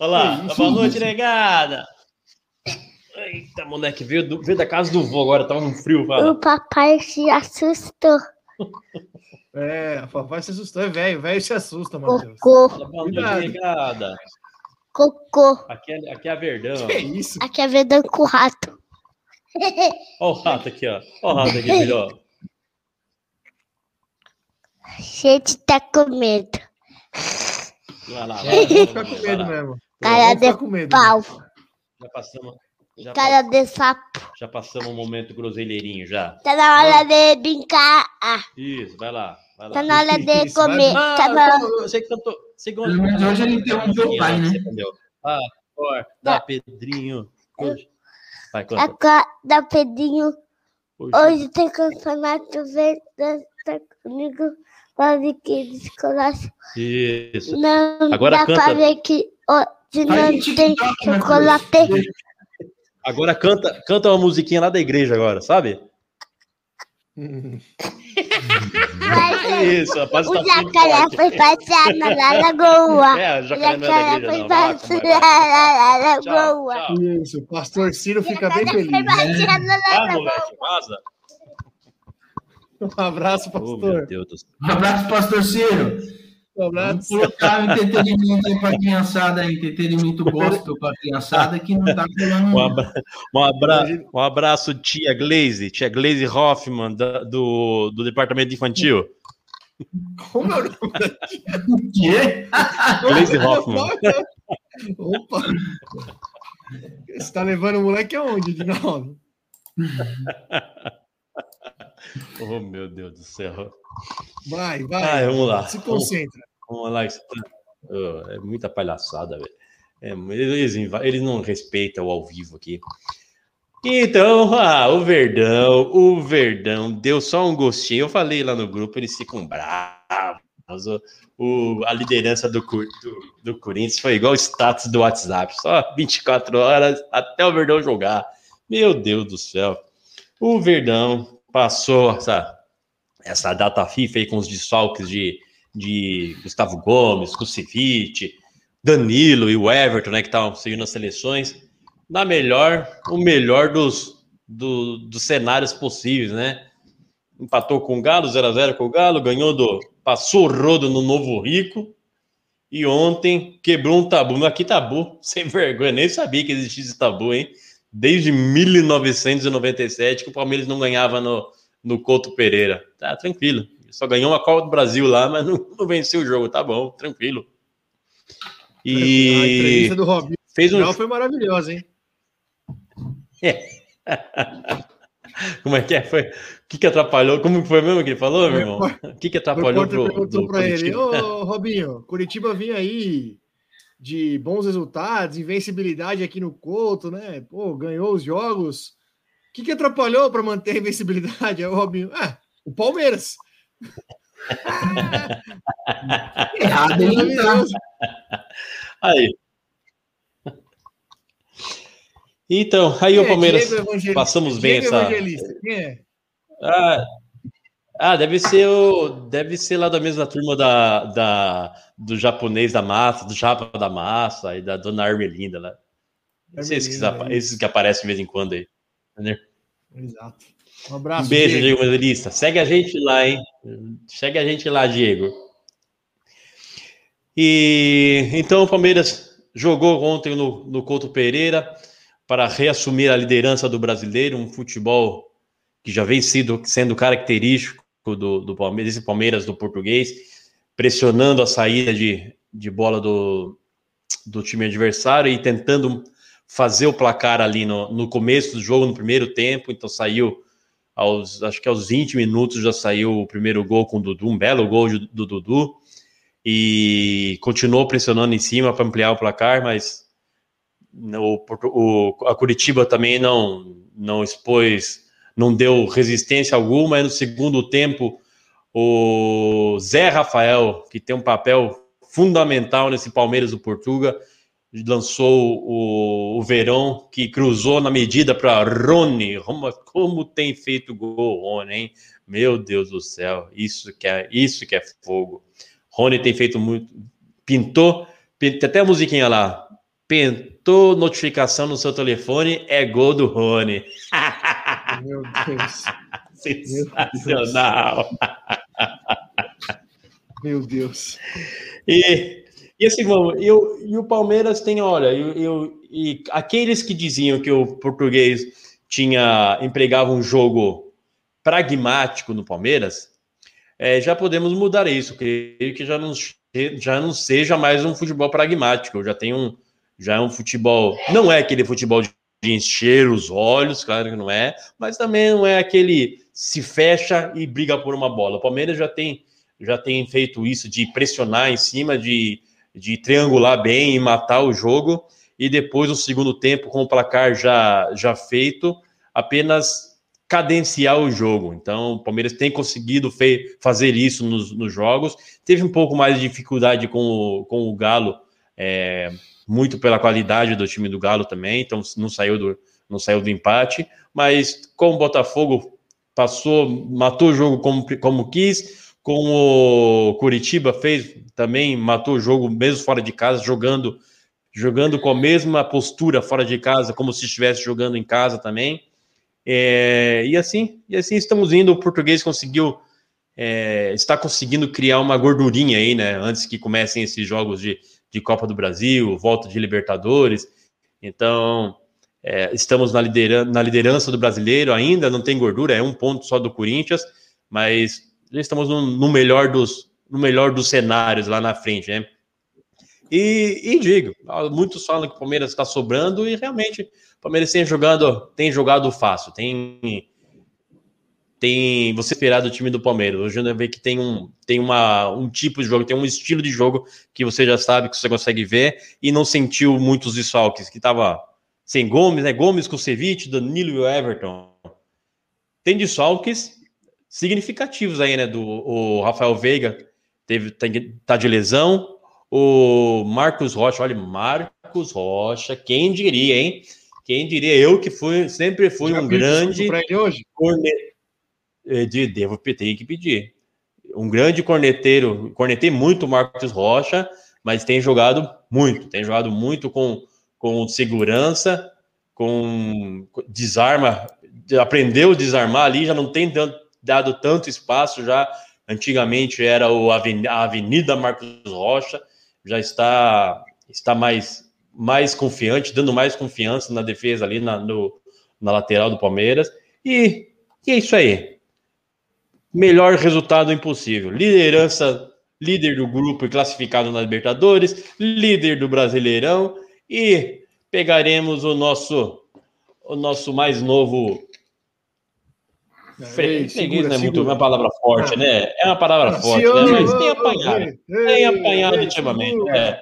Olha lá, isso? boa noite, negada. Eita, moleque, veio, do- veio da casa do vô agora, tava um frio, O fala. papai se assustou. É, a papai se assustou, é velho. Velho se assusta, Matheus. Cocô, Fala, boa noite, Cuidado. negada. Cocô. Aqui é, aqui é a Verdão. Que isso? Aqui é vedão com rato. Olha o rato aqui, ó. Olha o rato aqui, filho, ó. Gente tá com medo. Vai lá, É, vai lá, ficar com vai medo lá. mesmo. Cara de com medo. pau. Já passamos, já, Cara de sapo. já passamos um momento groselheirinho já. Tá na hora de brincar. Ah, Isso, vai lá, vai lá. tá na hora de Isso, vai comer. Ah, Tá na... eu- você cantou. Você Pelo menos hoje ele interrompeu o pai, né? Entendeu? Ah, Tá. Pedrinho. Vai, A conta. corda, Pedrinho. Hoje. Hoje tem campeonato verde. Tá comigo. Pode que descolasse. Isso. Não Agora dá canta. pra ver que hoje não Aí, tem chocolate. Agora canta, canta uma musiquinha lá da igreja agora, sabe? Mas Isso, rapaz, o tá jacaré forte. foi passear na lagoa. É, o O jacaré não é da jacaré igreja, foi passear na lagoa. tchau. Isso, o pastor Ciro fica bem Foi feliz. passear na Ah, lagoa. moleque, vaza. Um abraço, Oh, meu pastor. Deus do céu. Um abraço, pastor Ciro. Um abraço. Vamos colocar um entretenimento aí pra criançada, aí, entretenimento gospel pra criançada que não tá colando. Um, abra... um, abra... um abraço, tia Glaze, tia Glaze Hoffman, da- do, do departamento infantil. Como é o nome? O quê? Glaze Hoffman. Opa! Você tá levando o moleque aonde, Dinaldo? Oh, meu Deus do céu. Vai, vai. Ah, vamos lá. Se concentra. Oh, é muita palhaçada, velho. É, eles, eles não respeitam o ao vivo aqui. Então, ah, o Verdão, o Verdão deu só um gostinho. Eu falei lá no grupo, eles ficam bravos. O, a liderança do, do, do Corinthians foi igual o status do WhatsApp, só 24 horas até o Verdão jogar. Meu Deus do céu. O Verdão passou essa, essa data FIFA aí com os desfalques de, de Gustavo Gomes, Kusevich, Danilo e o Everton, né, que estavam seguindo as seleções na melhor, o melhor dos, do, dos cenários possíveis, né? Empatou com o Galo, 0x0 com o Galo, ganhou do. Passou o rodo no Novo Rico. E ontem quebrou um tabu. Mas aqui tabu, sem vergonha, nem sabia que existia esse tabu, hein? Desde 1997 que o Palmeiras não ganhava no, no Couto Pereira. Tá tranquilo. Só ganhou uma Copa do Brasil lá, mas não, não venceu o jogo. Tá bom, tranquilo. E. A entrevista do Robinho fez um... foi maravilhosa, hein? É. Como é que é? Foi... O que, que atrapalhou? Como foi mesmo que ele falou, meu irmão? O que, que atrapalhou pro, perguntou para ele, ô Robinho, Curitiba vinha aí de bons resultados, invencibilidade aqui no Couto, né? Pô, ganhou os jogos. O que, que atrapalhou para manter a invencibilidade? É o Robinho. Ah, o Palmeiras. Errado ele tá. Aí. Então, aí Quem o é Palmeiras é passamos bem Diego essa. É? Ah, ah, deve ser o, deve ser lá da mesma turma da, da do japonês da massa, do japa da massa e da dona Armelinda lá. Não sei esses que, é esses que aparecem de vez em quando aí. Entendeu? Exato. Um abraço. Um beijo, Diego, Diego Evangelista. Segue a gente lá, hein? Segue a gente lá, Diego. E então o Palmeiras jogou ontem no, no Couto Pereira para reassumir a liderança do brasileiro, um futebol que já vem sido, sendo característico do, do Palmeiras, desse Palmeiras do português, pressionando a saída de, de bola do, do time adversário e tentando fazer o placar ali no, no começo do jogo, no primeiro tempo. Então saiu aos, acho que aos 20 minutos já saiu o primeiro gol com o Dudu, um belo gol do Dudu, e continuou pressionando em cima para ampliar o placar, mas o, o, a Curitiba também não, não expôs, não deu resistência alguma. E no segundo tempo, o Zé Rafael, que tem um papel fundamental nesse Palmeiras do Portuga, lançou o, o Verão, que cruzou na medida para Rony. Como tem feito gol, Rony, hein? Meu Deus do céu, isso que é, isso que é fogo. Rony tem feito muito, pintou, pintou até a musiquinha lá, Pintou notificação no seu telefone, é gol do Rony. Meu Deus. Sensacional. Meu Deus. E, e assim, vamos, e, o, e o Palmeiras tem, olha, eu, eu, e aqueles que diziam que o português tinha empregava um jogo pragmático no Palmeiras, é, já podemos mudar isso. Creio que já não, já não seja mais um futebol pragmático. Já tem um, já é um futebol, não é aquele futebol de encher os olhos, claro que não é, mas também não é aquele se fecha e briga por uma bola. O Palmeiras já tem, já tem feito isso de pressionar em cima, de, de triangular bem e matar o jogo, e depois, no segundo tempo, com o placar já, já feito, apenas cadenciar o jogo. Então, o Palmeiras tem conseguido fazer isso nos, nos, jogos. Teve um pouco mais de dificuldade com o, com o Galo. É, muito pela qualidade do time do Galo também, então não saiu do, não saiu do empate, mas com o Botafogo passou, matou o jogo como, como quis, com o Curitiba fez também, matou o jogo mesmo fora de casa, jogando jogando com a mesma postura fora de casa, como se estivesse jogando em casa também. É, e assim, e assim estamos indo. O português conseguiu, é, está conseguindo criar uma gordurinha aí, né? Antes que comecem esses jogos de de Copa do Brasil, volta de Libertadores. Então, é, estamos na, lideran na liderança do brasileiro ainda, não tem gordura, é um ponto só do Corinthians, mas já estamos no, no melhor dos no melhor dos cenários lá na frente, né? E, e digo, muitos falam que o Palmeiras está sobrando e realmente o Palmeiras tem jogado, tem jogado fácil, tem tem você esperar do time do Palmeiras. Hoje você vê que tem um tem uma, um tipo de jogo, tem um estilo de jogo que você já sabe que você consegue ver e não sentiu muitos desfalques, que tava sem Gomes, né? Gomes, Kusevich, Danilo e Everton. Tem desfalques significativos aí, né? Do o Rafael Veiga teve, tem, tá de lesão. O Marcos Rocha, olha, Marcos Rocha, quem diria, hein? Quem diria eu que fui, sempre fui Já um grande hoje? eh, de, devo ter que pedir. Um grande corneteiro, cornetei muito o Marcos Rocha, mas tem jogado muito, tem jogado muito com, com segurança, com desarma, aprendeu a desarmar ali, já não tem dado tanto espaço já. Antigamente era o a Avenida Marcos Rocha, já está está mais mais confiante, dando mais confiança na defesa ali na, no, na lateral do Palmeiras. E, e é isso aí. Melhor resultado impossível. Liderança, líder do grupo e classificado na Libertadores, líder do Brasileirão e pegaremos o nosso o nosso mais novo freguês não é muito uma palavra forte, né? É uma palavra Ah, forte, né? Mas tem apanhado. ei, Tem apanhado ei, ultimamente. segura. É.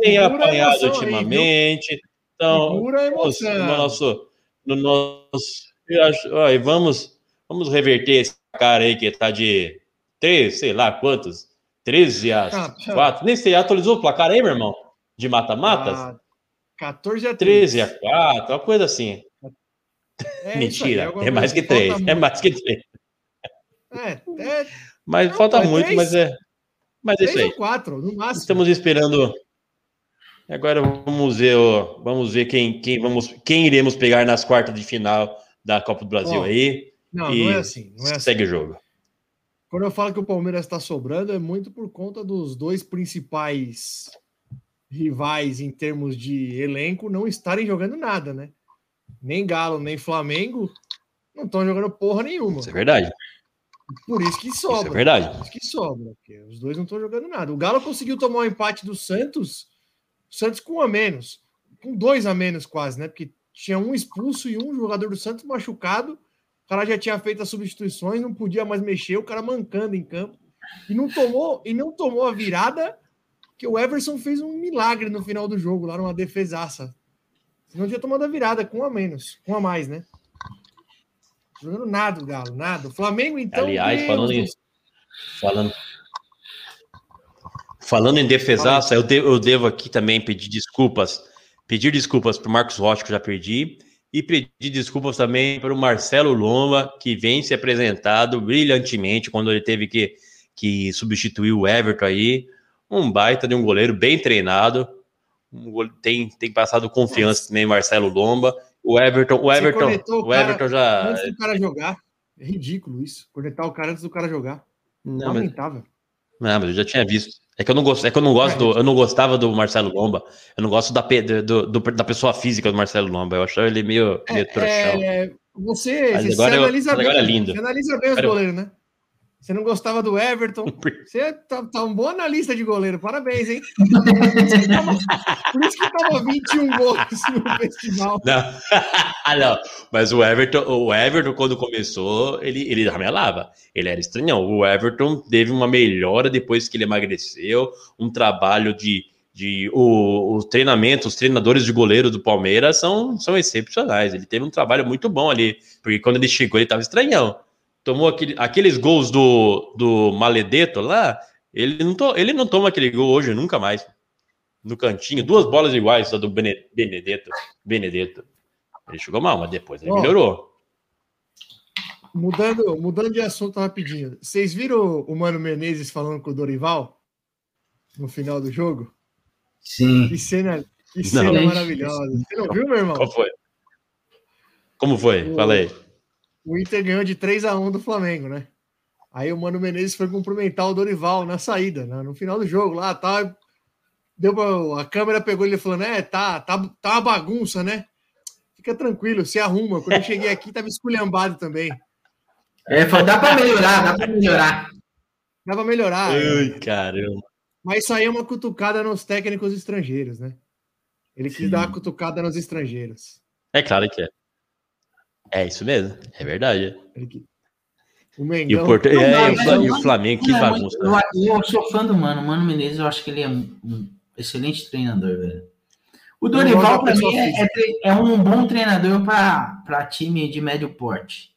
Tem apanhado aí, ultimamente. Então, no nosso, no nosso, eu acho, ó, vamos, vamos reverter esse cara aí que tá de três, sei lá quantos, 13 a Ah, ah. 4. Nem sei, atualizou o placar aí, meu irmão? De mata-matas? Ah, 14 a 13 a 4, uma coisa assim. É Mentira, aí, é mais que falta 3, é muito. mais que 3. É, é Mas Não, falta é muito, três. mas é. Mas é isso 3 aí. 4, no máximo. Estamos esperando. Agora vamos ver, ó, vamos ver quem, quem, vamos, quem iremos pegar nas quartas de final da Copa do Brasil Ó, aí. Não, não é assim. Não é assim. Segue o jogo. Quando eu falo que o Palmeiras está sobrando, é muito por conta dos dois principais rivais em termos de elenco não estarem jogando nada, né? Nem Galo, nem Flamengo não estão jogando porra nenhuma. Isso é verdade. Por isso que sobra. Isso é verdade. Por isso que sobra, porque os dois não estão jogando nada. O Galo conseguiu tomar o empate do Santos, o Santos com um a menos, com dois a menos quase, né? Porque tinha um expulso e um jogador do Santos machucado. O cara já tinha feito as substituições, não podia mais mexer, o cara mancando em campo. E não tomou, e não tomou a virada que o Everson fez um milagre no final do jogo, lá numa defesaça. Não tinha tomado a virada com um a menos, com um a mais, né? Jogando nada o Galo, nada. O Flamengo, então. Aliás, falando do em, falando, falando em defesaça, eu, de- eu devo aqui também pedir desculpas. Pedir desculpas para o Marcos Rocha, que eu já perdi. E pedir desculpas também para o Marcelo Lomba, que vem se apresentado brilhantemente quando ele teve que, que substituir o Everton aí. Um baita de um goleiro bem treinado. Tem, tem passado confiança também, Marcelo Lomba. O Everton, o Everton, o Everton já. Antes do cara jogar. É ridículo isso. Cornetar o cara antes do cara jogar. Não, mas Lamentável. Não, mas eu já tinha visto. É que eu não gosto, é que eu não gosto do, eu não gostava do Marcelo Lomba. Eu não gosto da, do, do- da pessoa física do Marcelo Lomba. Eu achava ele meio, meio trouxão. É, você, você agora eu- analisa mas bem. agora é lindo. Você analisa bem os eu- goleiros, né? Você não gostava do Everton. Você tá, tá um bom analista de goleiro. Parabéns, hein? Por isso que tava, por isso que tava 21 gols no festival. Não. Ah, não. Mas o Everton, o Everton, quando começou, ele, ele ramelava. Ele era estranhão. O Everton teve uma melhora depois que ele emagreceu, um trabalho de. de o, o treinamento, os treinadores de goleiro do Palmeiras são, são excepcionais. Ele teve um trabalho muito bom ali, porque quando ele chegou, ele estava estranhão. Tomou aquele, aqueles gols do, do Maledeto lá, ele não, to, ele não toma aquele gol hoje nunca mais. No cantinho, duas bolas iguais, a do Bene- Benedetto. Benedetto. Ele jogou mal, mas depois ele Ó, melhorou. Mudando, mudando de assunto rapidinho. Vocês viram o Mano Menezes falando com o Dorival no final do jogo? Sim. Que cena, que Não. cena maravilhosa. Você não viu, meu irmão? Qual foi? Como foi? O- Fala aí. O Inter ganhou de 3 a 1 do Flamengo, né? Aí o Mano Menezes foi cumprimentar o Dorival na saída, né? no final do jogo lá, tá. Deu pra, a câmera pegou ele falando: "É, tá, tá, tá uma bagunça, né? Fica tranquilo, se arruma. Quando eu cheguei aqui tava esculhambado também. É, falou, dá pra melhorar, dá pra melhorar. Dá pra melhorar. é. Ai, caramba. Mas isso aí é uma cutucada nos técnicos estrangeiros, né? Ele quis Sim. dar uma cutucada nos estrangeiros. É claro que é. É isso mesmo. É verdade. O E Mengão. o, Porto... Não é, dá, e o e o Flamengo, que Não, bagunça. Eu, eu sou fã do Mano. Mano Menezes, eu acho que ele é um excelente treinador, velho. O não Dorival, para mim, é, é é um bom treinador para time de médio porte.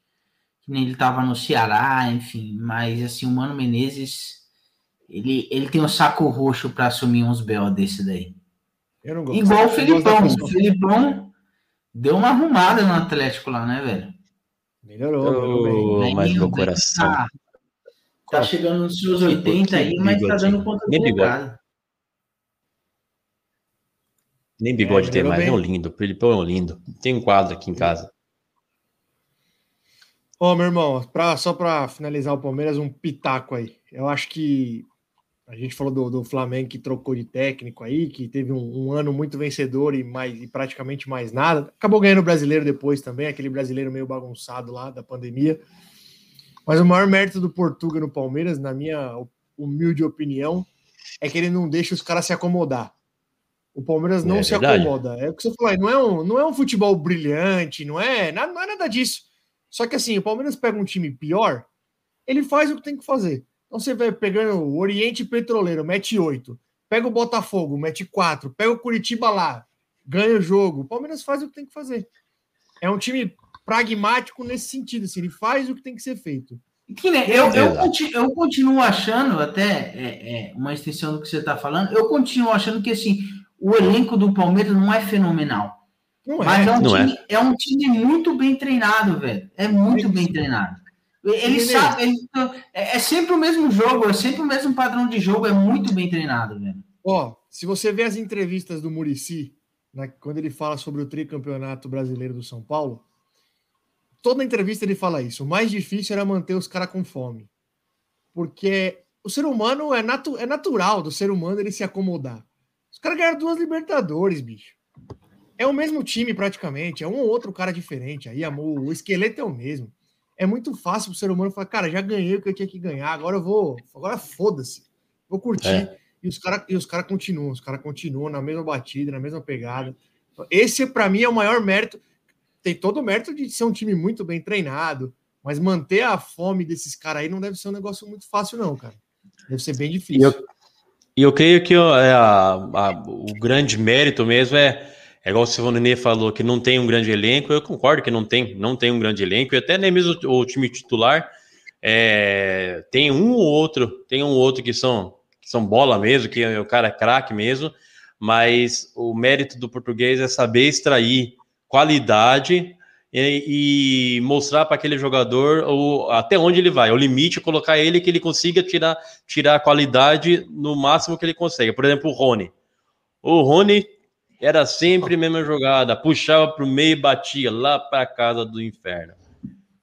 Ele estava no Ceará, enfim. Mas, assim, o Mano Menezes, ele, ele tem um saco roxo para assumir uns B.O. desse daí. Eu não gosto. Igual o Felipão. O Felipão deu uma arrumada no Atlético lá, né, velho? Melhorou, melhorou bem. Ô, mas meu coração. Tá, tá chegando nos seus 80 aí, mas tá dando conta do Nem bigode. Nem bigode É, tem mais, é bem. um lindo. O Felipão é um lindo. Tem um quadro aqui em casa. Ó, meu irmão, pra, só para finalizar o Palmeiras, um pitaco aí. Eu acho que a gente falou do, do Flamengo que trocou de técnico aí, que teve um, um ano muito vencedor e, mais, e praticamente mais nada. Acabou ganhando o brasileiro depois também, aquele brasileiro meio bagunçado lá da pandemia. Mas o maior mérito do Portuga no Palmeiras, na minha humilde opinião, é que ele não deixa os caras se acomodar. O Palmeiras não É se verdade. acomoda. É o que você falou, não é um, não é um futebol brilhante, não é, nada, não é nada disso. Só que assim, o Palmeiras pega um time pior, ele faz o que tem que fazer. Então você vai pegando o Oriente Petroleiro, mete 8. Pega o Botafogo, mete 4. Pega o Curitiba lá, ganha o jogo. O Palmeiras faz o que tem que fazer. É um time pragmático nesse sentido, assim, ele faz o que tem que ser feito. Eu, eu, eu continuo achando, até é, é, uma extensão do que você está falando, eu continuo achando que assim, o elenco do Palmeiras não é fenomenal. Não Mas é é. um, Não é. time, é. um time muito bem treinado, velho. É muito bem treinado. Ele Beleza. sabe, ele- é, é sempre o mesmo jogo, é sempre o mesmo padrão de jogo, é muito bem treinado, velho. Ó, se você vê as entrevistas do Murici, quando ele fala sobre o tricampeonato brasileiro do São Paulo, toda entrevista ele fala isso. O mais difícil era manter os caras com fome. Porque o ser humano é, natu é natural do ser humano ele se acomodar. Os caras ganharam duas Libertadores, bicho. É o mesmo time praticamente, é um ou outro cara diferente. Aí amor, o esqueleto é o mesmo. É muito fácil pro ser humano falar, cara, já ganhei o que eu tinha que ganhar, agora eu vou, agora foda-se. Vou curtir. É. E os caras cara continuam, os caras continuam na mesma batida, na mesma pegada. Esse, para mim, é o maior mérito. Tem todo o mérito de ser um time muito bem treinado, mas manter a fome desses caras aí não deve ser um negócio muito fácil, não, cara. Deve ser bem difícil. eu, e eu creio que é a- a- o grande mérito mesmo é, é igual o Silvano falou, que não tem um grande elenco. Eu concordo que não tem, não tem um grande elenco. E até nem mesmo o, time titular é, tem um ou outro, tem um ou outro que são, que são bola mesmo, que o cara é craque mesmo. Mas o mérito do português é saber extrair qualidade e, e mostrar para aquele jogador o, até onde ele vai, o limite, colocar ele que ele consiga tirar, tirar a qualidade no máximo que ele consegue. Por exemplo, o Rony. O Rony era sempre a mesma jogada, puxava para o meio e batia lá para casa do inferno.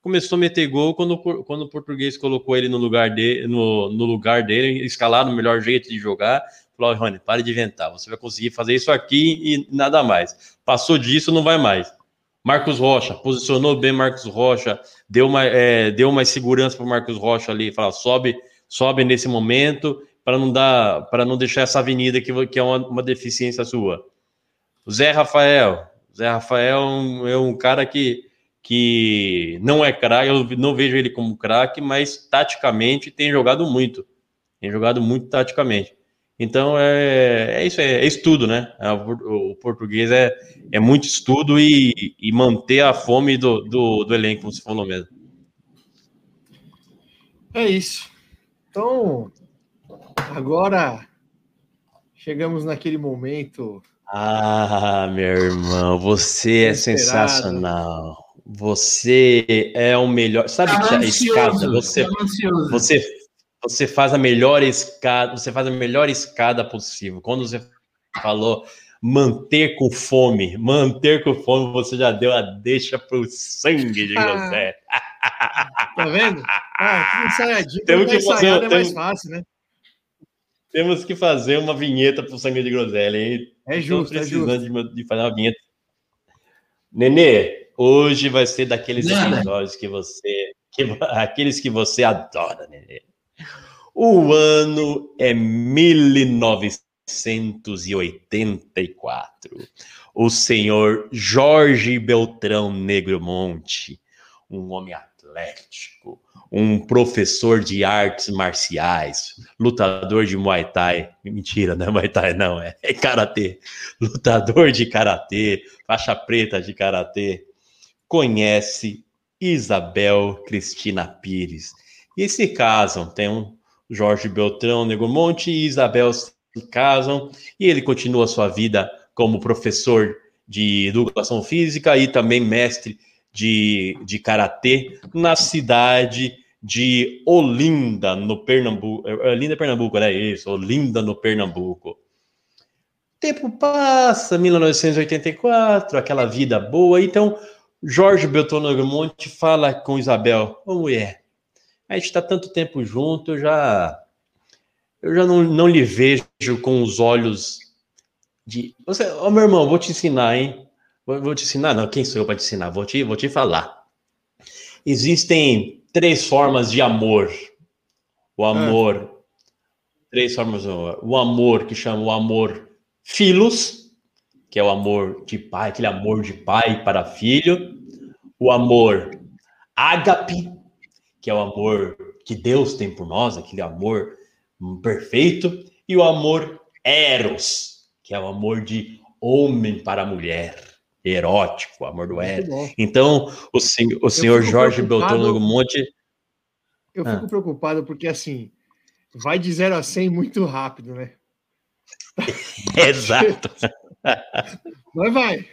Começou a meter gol quando, quando o português colocou ele no lugar, de, no, no lugar dele, escalar no melhor jeito de jogar. Falou, Rony, pare de inventar, você vai conseguir fazer isso aqui e nada mais. Passou disso, não vai mais. Marcos Rocha, posicionou bem Marcos Rocha, deu, uma, é, deu mais segurança para o Marcos Rocha ali, fala, sobe, sobe nesse momento para não dar, para não deixar essa avenida que, que é uma, uma deficiência sua. O Zé Rafael, o Zé Rafael é um, cara que, que não é craque, eu não vejo ele como craque, mas taticamente tem jogado muito, tem jogado muito taticamente. Então é, é isso, é, é estudo, né? É, o, o, português é, é muito estudo e, e manter a fome do, do, do, elenco, como você falou mesmo. É isso. Então, agora chegamos naquele momento. Ah, meu irmão, você é sensacional. Você é o melhor. Sabe que a escada, você, você você faz a melhor escada, você faz a melhor escada possível. Quando você falou manter com fome, manter com fome, você já deu a deixa pro sangue de José. tá vendo? Ah, ensaiadinho, temos que fazer, é temos, mais fácil, né? Temos que fazer uma vinheta pro sangue de groselha, hein? É justo, Tô precisando é justo. De, de fazer uma vinheta. Nenê, hoje vai ser daqueles Nada. episódios que você, que, aqueles que você adora, Nenê. O ano é 1984. O senhor Jorge Beltrão Negromonte, um homem atlético, atlético, um professor de artes marciais, lutador de Muay Thai. Mentira, não é Muay Thai, não, é, é karatê. Lutador de karatê, faixa preta de karatê. Conhece Isabel Cristina Pires. E se casam, tem um Jorge Beltrão Negomonte e Isabel se casam, e ele continua sua vida como professor de educação física e também mestre de, de karatê na cidade de Olinda, no Pernambuco. É, Olinda, Pernambuco, era isso, Olinda, no Pernambuco. Tempo passa, 1984, aquela vida boa. Então, Jorge Beltrão Monte fala com Isabel: Ô mulher, a gente está tanto tempo junto, eu já. Eu já não, não lhe vejo com os olhos de. Você, ô meu irmão, vou te ensinar, hein? Vou, vou te ensinar, não, quem sou eu para te ensinar? Vou te, vou te falar. Existem três formas de amor. O ah. amor. Três formas de amor. O amor que chama o amor filos, que é o amor de pai, aquele amor de pai para filho. O amor ágape, que é o amor que Deus tem por nós, aquele amor perfeito. E o amor eros, que é o amor de homem para mulher erótico, amor do Éden. Então, o, sen o senhor Jorge Beltrão Monte. Eu fico ah. preocupado porque, assim, vai de 0 a 100 muito rápido, né? Exato. Mas vai.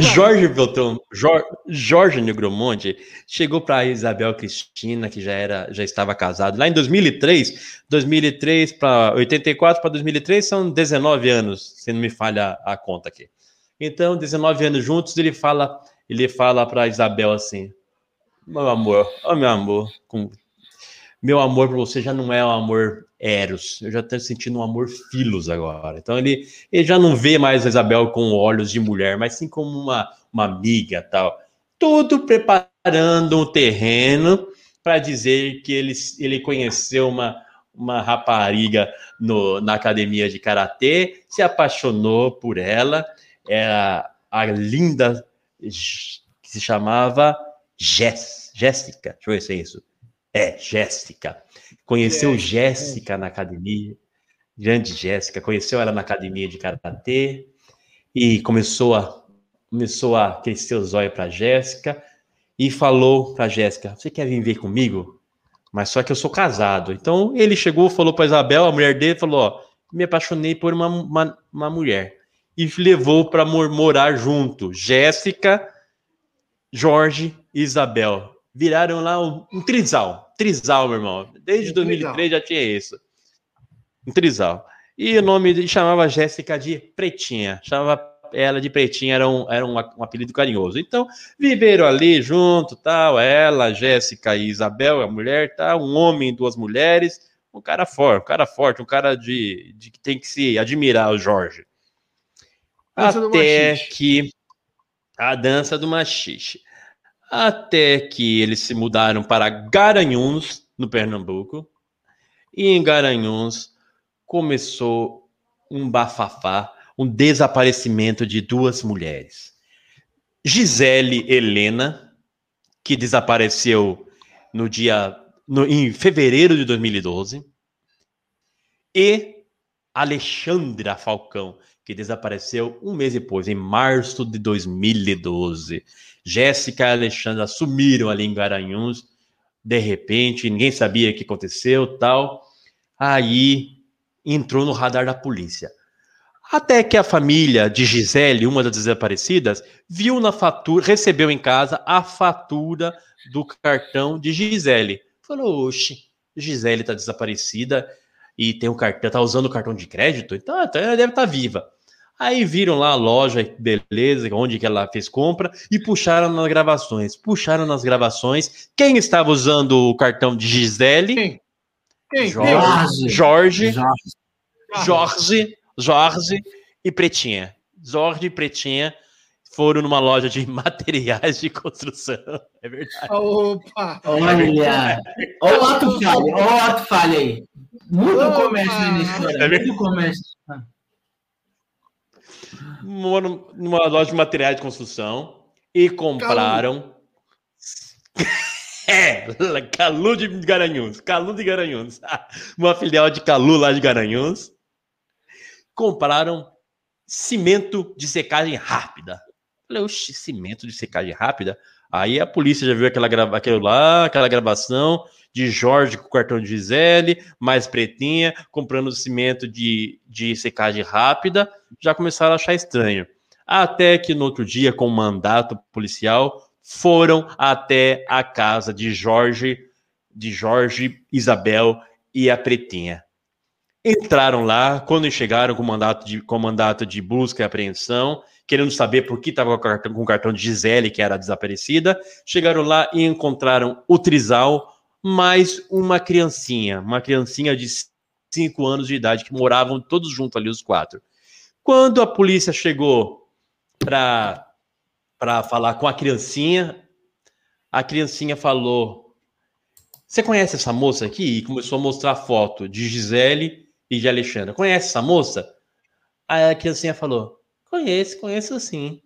Jorge Beltrão, Jorge, Jorge Negromonte chegou para Isabel Cristina, que já era, já estava casado lá em 2003, 2003 para 84 para 2003 são 19 anos, se não me falha a conta aqui. Então, 19 anos juntos, ele fala, ele fala para Isabel assim: "Meu amor, oh meu amor, com meu amor por você já não é um amor eros, eu já estou sentindo um amor filos agora. Então ele, ele já não vê mais a Isabel com olhos de mulher, mas sim como uma, uma amiga tal. Tudo preparando um terreno para dizer que ele, ele conheceu uma, uma rapariga no, na academia de karatê, se apaixonou por ela era a linda que se chamava Jess, Jéssica. Deixa eu ver se é isso. É, Jéssica. Conheceu é, Jéssica é. na academia, grande Jéssica, conheceu ela na academia de karatê e começou a começou a crescer os olhos para Jéssica e falou para Jéssica: "Você quer vir ver comigo?" Mas só que eu sou casado. Então ele chegou, falou para Isabel, a mulher dele, falou: ó, me apaixonei por uma, uma, uma mulher e levou para morar junto. Jéssica, Jorge e Isabel. Viraram lá um, um trisal. Trisal, meu irmão. Desde um 2003 trisal. já tinha isso. Um trisal. E o nome chamava Jéssica de Pretinha. Chamava ela de Pretinha, era um, era um, um apelido carinhoso. Então, viveram ali junto, tal, ela, Jéssica e Isabel, a mulher, tá, um homem e duas mulheres, um cara forte, um cara forte, um cara de, de que tem que se admirar, o Jorge até que a dança do machixe. Até que eles se mudaram para Garanhuns, no Pernambuco. E em Garanhuns começou um bafafá, um desaparecimento de duas mulheres. Gisele Helena, que desapareceu no dia no, em fevereiro de 2012, e Alexandra Falcão, que desapareceu um mês depois, em março de 2012. Jéssica e Alexandre assumiram ali em Garanhuns, de repente, ninguém sabia o que aconteceu, tal. Aí entrou no radar da polícia. Até que a família de Gisele, uma das desaparecidas, viu na fatura, recebeu em casa a fatura do cartão de Gisele. Falou: "Oxe, Gisele está desaparecida e tem o cartão, tá usando o cartão de crédito, então, então ela deve estar tá viva. Aí viram lá a loja, beleza, onde que ela fez compra e puxaram nas gravações. Puxaram nas gravações. Quem estava usando o cartão de Gisele? Quem? Quem? Jorge. Jorge. Jorge. Jorge e Pretinha. Jorge e Pretinha foram numa loja de materiais de construção. É verdade. Opa! Olha! Olha o ato falha, olha o ato falha aí. Muito comércio na história, é muito comércio numa, numa loja de materiais de construção e compraram É, Calu de Garanhuns, Calu de Garanhuns, uma filial de Calu lá de Garanhuns, compraram cimento de secagem rápida. Falei, oxe, cimento de secagem rápida? Aí a polícia já viu aquela, grava, lá, aquela gravação de Jorge com o cartão de Gisele, mais pretinha, comprando cimento de, de secagem rápida, já começaram a achar estranho. Até que no outro dia, com mandato policial, foram até a casa de Jorge, de Jorge, Isabel e a pretinha. Entraram lá, quando chegaram com mandato de, com mandato de busca e apreensão, querendo saber por que estava com o cartão de Gisele, que era desaparecida, chegaram lá e encontraram o Trizal, mais uma criancinha, uma criancinha de 5 anos de idade, que moravam todos juntos ali, os quatro. Quando a polícia chegou para falar com a criancinha, a criancinha falou: Você conhece essa moça aqui? E começou a mostrar foto de Gisele e de Alexandra. Conhece essa moça? Aí a criancinha falou: Conheço, conheço sim.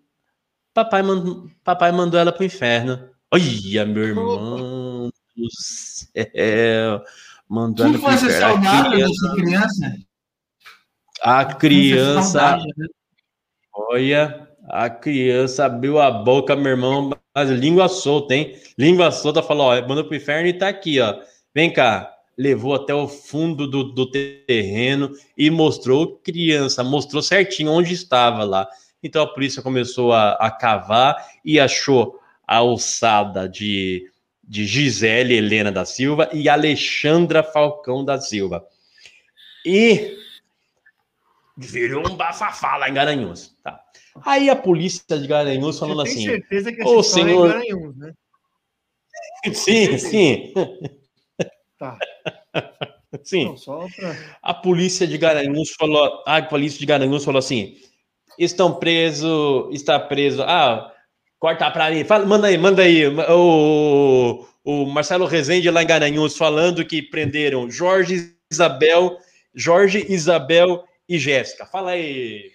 Papai, mand... Papai mandou ela pro inferno. Olha, meu irmão do céu. Mandou Quem ela pro foi essa inferno. Saudável criança- dessa criança? A criança, olha, a criança abriu a boca, meu irmão, mas língua solta, hein? Língua solta, falou, ó, mandou pro inferno e tá aqui, ó. Vem cá. Levou até o fundo do, do terreno e mostrou criança, mostrou certinho onde estava lá. Então a polícia começou a, a cavar e achou a alçada de, de Gisele Helena da Silva e Alexandra Falcão da Silva. E virou um bafafá lá em Garanhuns. Tá. Aí a polícia de Garanhuns falando Você tem assim: certeza que "Ô, essa história senhor- é Garanhuns, né? sim, sim, Tá. sim. Não, pra... A polícia de Garanhuns falou, a polícia de Garanhuns falou assim: estão presos, está preso. Ah, corta para mim. Fala, manda aí, manda aí. O, o Marcelo Rezende lá em Garanhuns falando que prenderam Jorge Isabel, Jorge Isabel e Jéssica. Fala aí.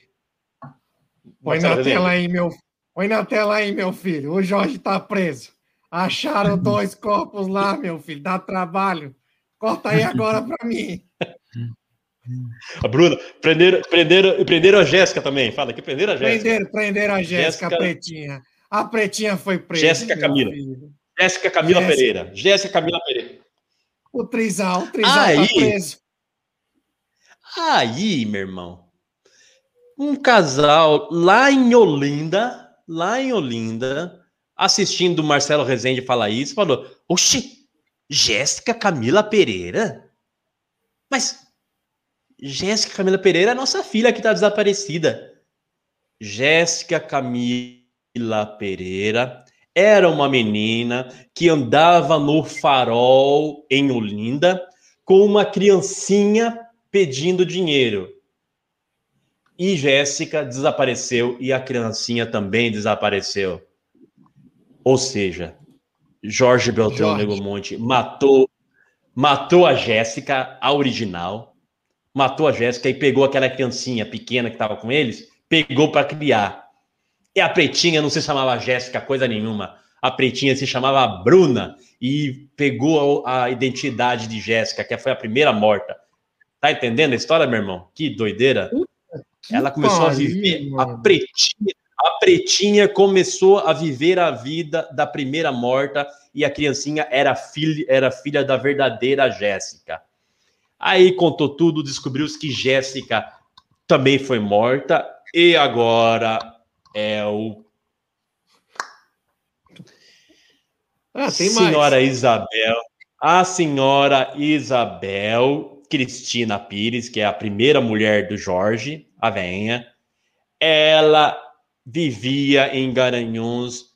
Põe Marcelo na Rezende. tela aí, meu. Põe na tela aí, meu filho. O Jorge tá preso. Acharam dois corpos lá, meu filho. Dá trabalho. Corta aí agora pra mim. A Bruna, prenderam, prenderam, prenderam a Jéssica também. Fala que prenderam a Jéssica. Prenderam, prenderam a Jéssica, Jéssica- a Pretinha. A Pretinha foi presa. Jéssica Camila. filho. Jéssica Camila Jéssica. Pereira. Jéssica Camila Pereira. O Trizal, o Trizal Aí. tá preso. Aí, meu irmão, um casal lá em Olinda, lá em Olinda, assistindo o Marcelo Rezende falar isso, falou: Oxi, Jéssica Camila Pereira? Mas Jéssica Camila Pereira é nossa filha que está desaparecida. Jéssica Camila Pereira era uma menina que andava no farol em Olinda com uma criancinha pedindo dinheiro. E Jéssica desapareceu e a criancinha também desapareceu. Ou seja, Jorge Beltrão Jorge. Negomonte matou matou a Jéssica, a original, matou a Jéssica e pegou aquela criancinha pequena que estava com eles, pegou para criar. E a pretinha não se chamava Jéssica coisa nenhuma. A pretinha se chamava Bruna e pegou a, a identidade de Jéssica, que foi a primeira morta. Tá entendendo a história, meu irmão? Que doideira. Ela começou a pariu, viver a mano. pretinha, a pretinha começou a viver a vida da primeira morta e a criancinha era filha, era filha da verdadeira Jéssica. Aí contou tudo, descobriu-se que Jéssica também foi morta e agora é o Ah, tem mais. senhora Isabel, a senhora Isabel Cristina Pires, que é a primeira mulher do Jorge, a veinha, ela vivia em Garanhuns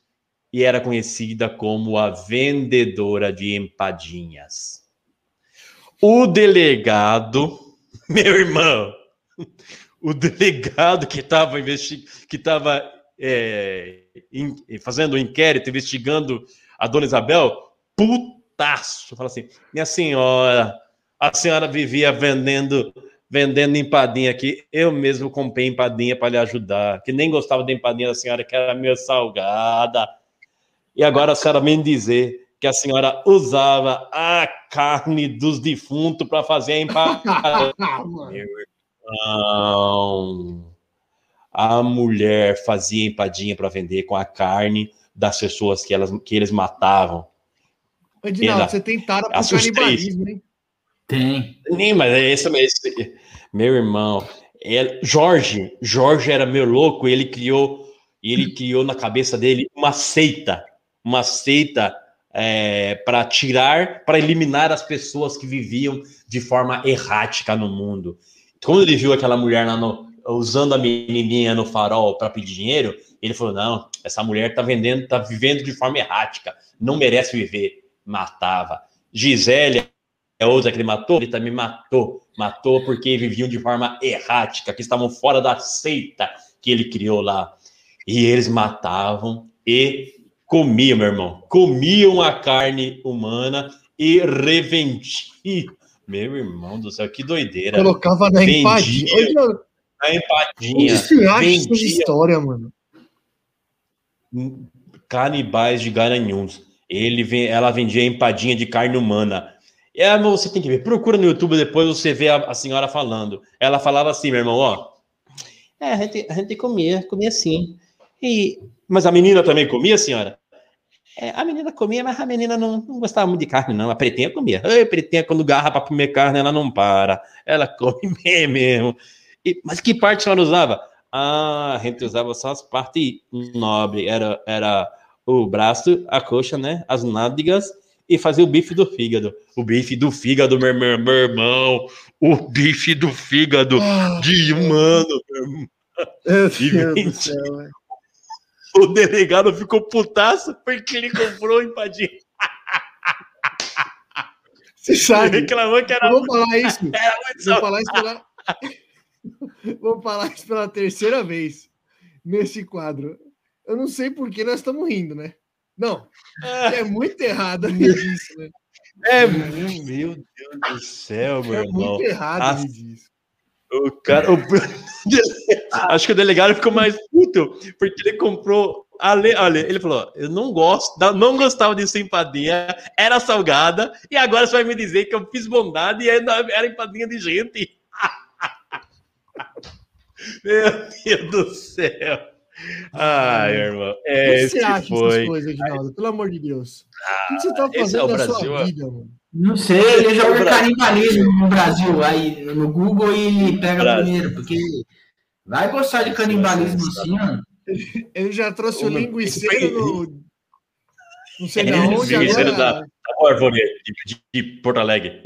e era conhecida como a vendedora de empadinhas. O delegado, meu irmão, o delegado que estava que estava fazendo o inquérito, investigando a dona Isabel, putaço, fala assim: minha senhora, a senhora vivia vendendo vendendo empadinha aqui. Eu mesmo comprei empadinha para lhe ajudar, que nem gostava da empadinha da senhora, que era meio salgada. E agora a senhora vem dizer que a senhora usava a carne dos defuntos para fazer a empada. Mano. Não. A mulher fazia empadinha para vender com a carne das pessoas que, elas, que eles matavam. Edinaldo, Ela- você tem tara pro canibalismo, hein? Tem. Nem, mas é esse, esse meu irmão. é- Jorge, Jorge era meu louco, ele criou, ele criou na cabeça dele uma seita, uma seita para tirar, para eliminar as pessoas que viviam de forma errática no mundo. Quando ele viu aquela mulher lá no- usando a menininha no farol para pedir dinheiro, ele falou: não, essa mulher tá vendendo, tá vivendo de forma errática, não merece viver. Matava. Gisele é outra que ele matou, ele também matou. Matou porque viviam de forma errática, que estavam fora da seita que ele criou lá. E eles matavam e comiam, meu irmão. Comiam a carne humana e revendiam. Meu irmão do céu, que doideira. Colocava na Vendia. empadinha. Ô, Edinaldo, A Onde empadinha. você acha essas vendia. histórias, mano? Canibais de Garanhuns. Ele ela vendia empadinha de carne humana. É, mas você tem que ver. Procura no YouTube depois você vê a, a senhora falando. Ela falava assim, meu irmão, ó. É, a gente, a gente comia, comia assim. E, mas a menina também comia, senhora? É, a menina comia, mas a menina não, não gostava muito de carne, não. A pretinha comia. Ai, pretinha, quando garra para comer carne, ela não para. Ela come bem mesmo. E- mas que parte a senhora usava? Ah, a gente usava só as partes nobres. Era, era o braço, a coxa, né? As nádegas e fazia o bife do fígado. O bife do fígado, meu, meu, meu irmão. O bife do fígado Ah, de humano. meu irmão. céu. O delegado ficou putaço porque ele comprou empadinha. Você Ele sabe, reclamou que era eu vou falar isso. era muito Vou falar isso pela... Vou falar isso pela terceira vez nesse quadro. Eu não sei por que nós estamos rindo, né? Não, é muito errado rir disso, né? É, meu Deus do céu, meu É irmão. muito errado disso. O cara. o- Acho que o delegado ficou mais puto, porque ele comprou. Ale... Olha, ele falou: Eu não gosto, não- não gostava de ser empadinha, era salgada, e agora você vai me dizer que eu fiz bondade e ainda era empadinha de gente. Meu Deus do céu. Ai, irmão. O que É, você esse acha foi. dessas coisas, Reginaldo? Pelo amor de Deus. O que você tá esse é fazendo o na Brasil, sua vida, mano? Não sei, ele joga canibalismo no Brasil, aí no Google e ele pega Brasil. primeiro, porque vai gostar de canibalismo Brasil, assim, mano. Ele já trouxe o meu, linguiceiro no. Não sei É, da onde linguiceiro agora. da árvore de, de- de Porto Alegre.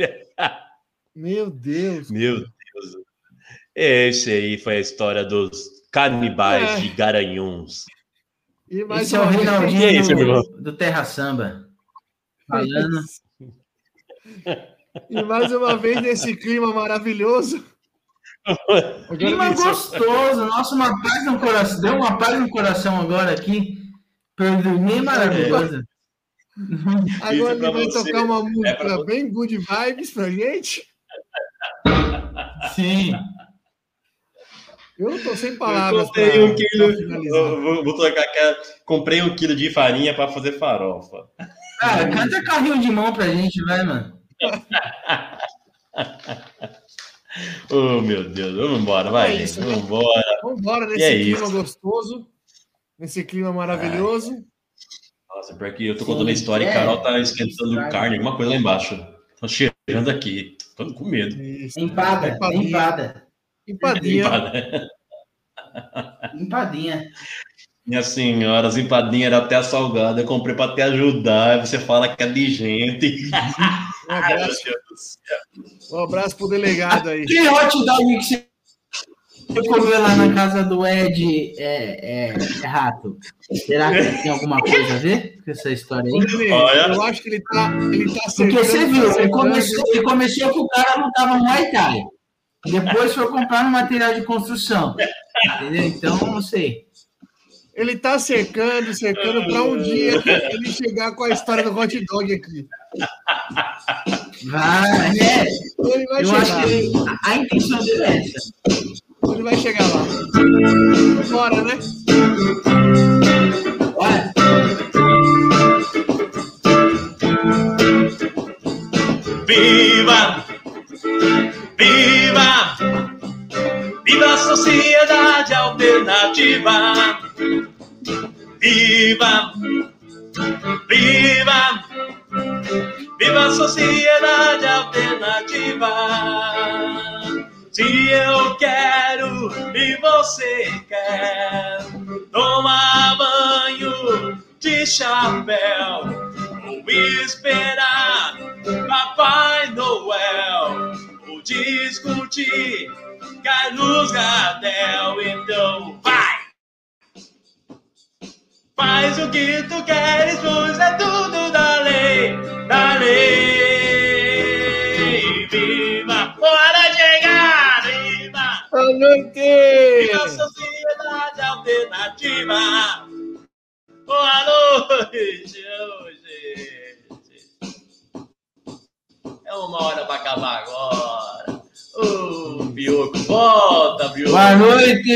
Meu Deus. Meu Deus. Esse aí foi a história dos canibais É. de Garanhuns. E mais Esse é o Reinaldinho é isso, do, do Terra Samba. Falando. E mais uma vez nesse clima maravilhoso. Clima gostoso, nossa, uma paz no coração. Deu uma paz no coração agora aqui. Pra eu dormir maravilhoso. Agora ele vai você. tocar uma É música pra você. bem good vibes pra gente. Sim. Eu tô sem Eu palavras pra, comprei um quilo. eu Vou, vou trocar aquela. Comprei um quilo de farinha para fazer farofa. Cara, canta carrinho de mão pra gente, vai, mano. Oh, meu Deus. Vamos embora, vai, É isso, né? Vamos embora. Vamos embora nesse E é clima isso. gostoso. Nesse clima maravilhoso. Nossa, porque eu tô Sim, contando a história e é. Carol tá esquentando carne, alguma coisa lá embaixo. Tô cheirando aqui. Tô com medo. Isso. Empada, empada. Empadinha. Empada. Empadinha. Minha senhora, as empadinhas eram até salgada. Eu comprei pra te ajudar. Você fala que é de gente. Um Ai, meu abraço, um abraço pro delegado aí. Que hot dog que você comeu lá na casa do Ed é, é, é rato? Será que tem alguma coisa a ver com essa história aí? Olha. Eu acho que ele tá, ele tá Porque você viu, ele começou, ele começou que o cara não tava no Muay Thai. Depois foi comprar um material de construção. Entendeu? Então, não sei. Ele está cercando, cercando para um dia ele chegar com a história do hot dog aqui. Vai, é. Ele vai Eu chegar. acho que a intenção dele é essa. Ele vai chegar lá. Bora, né? Olha. Viva! Sociedade alternativa. Viva, viva, viva a sociedade alternativa. Se eu quero e você quer tomar banho de chapéu ou esperar Papai Noel ou discutir Carlos Gardel, então vai! Faz o que tu queres, pois é tudo da lei, da lei. Viva, hora chegar, viva! Boa noite! Viva a sociedade alternativa! Boa noite, gente! É uma hora pra acabar agora. Ô, Bioco, volta, Bioco! Boa noite!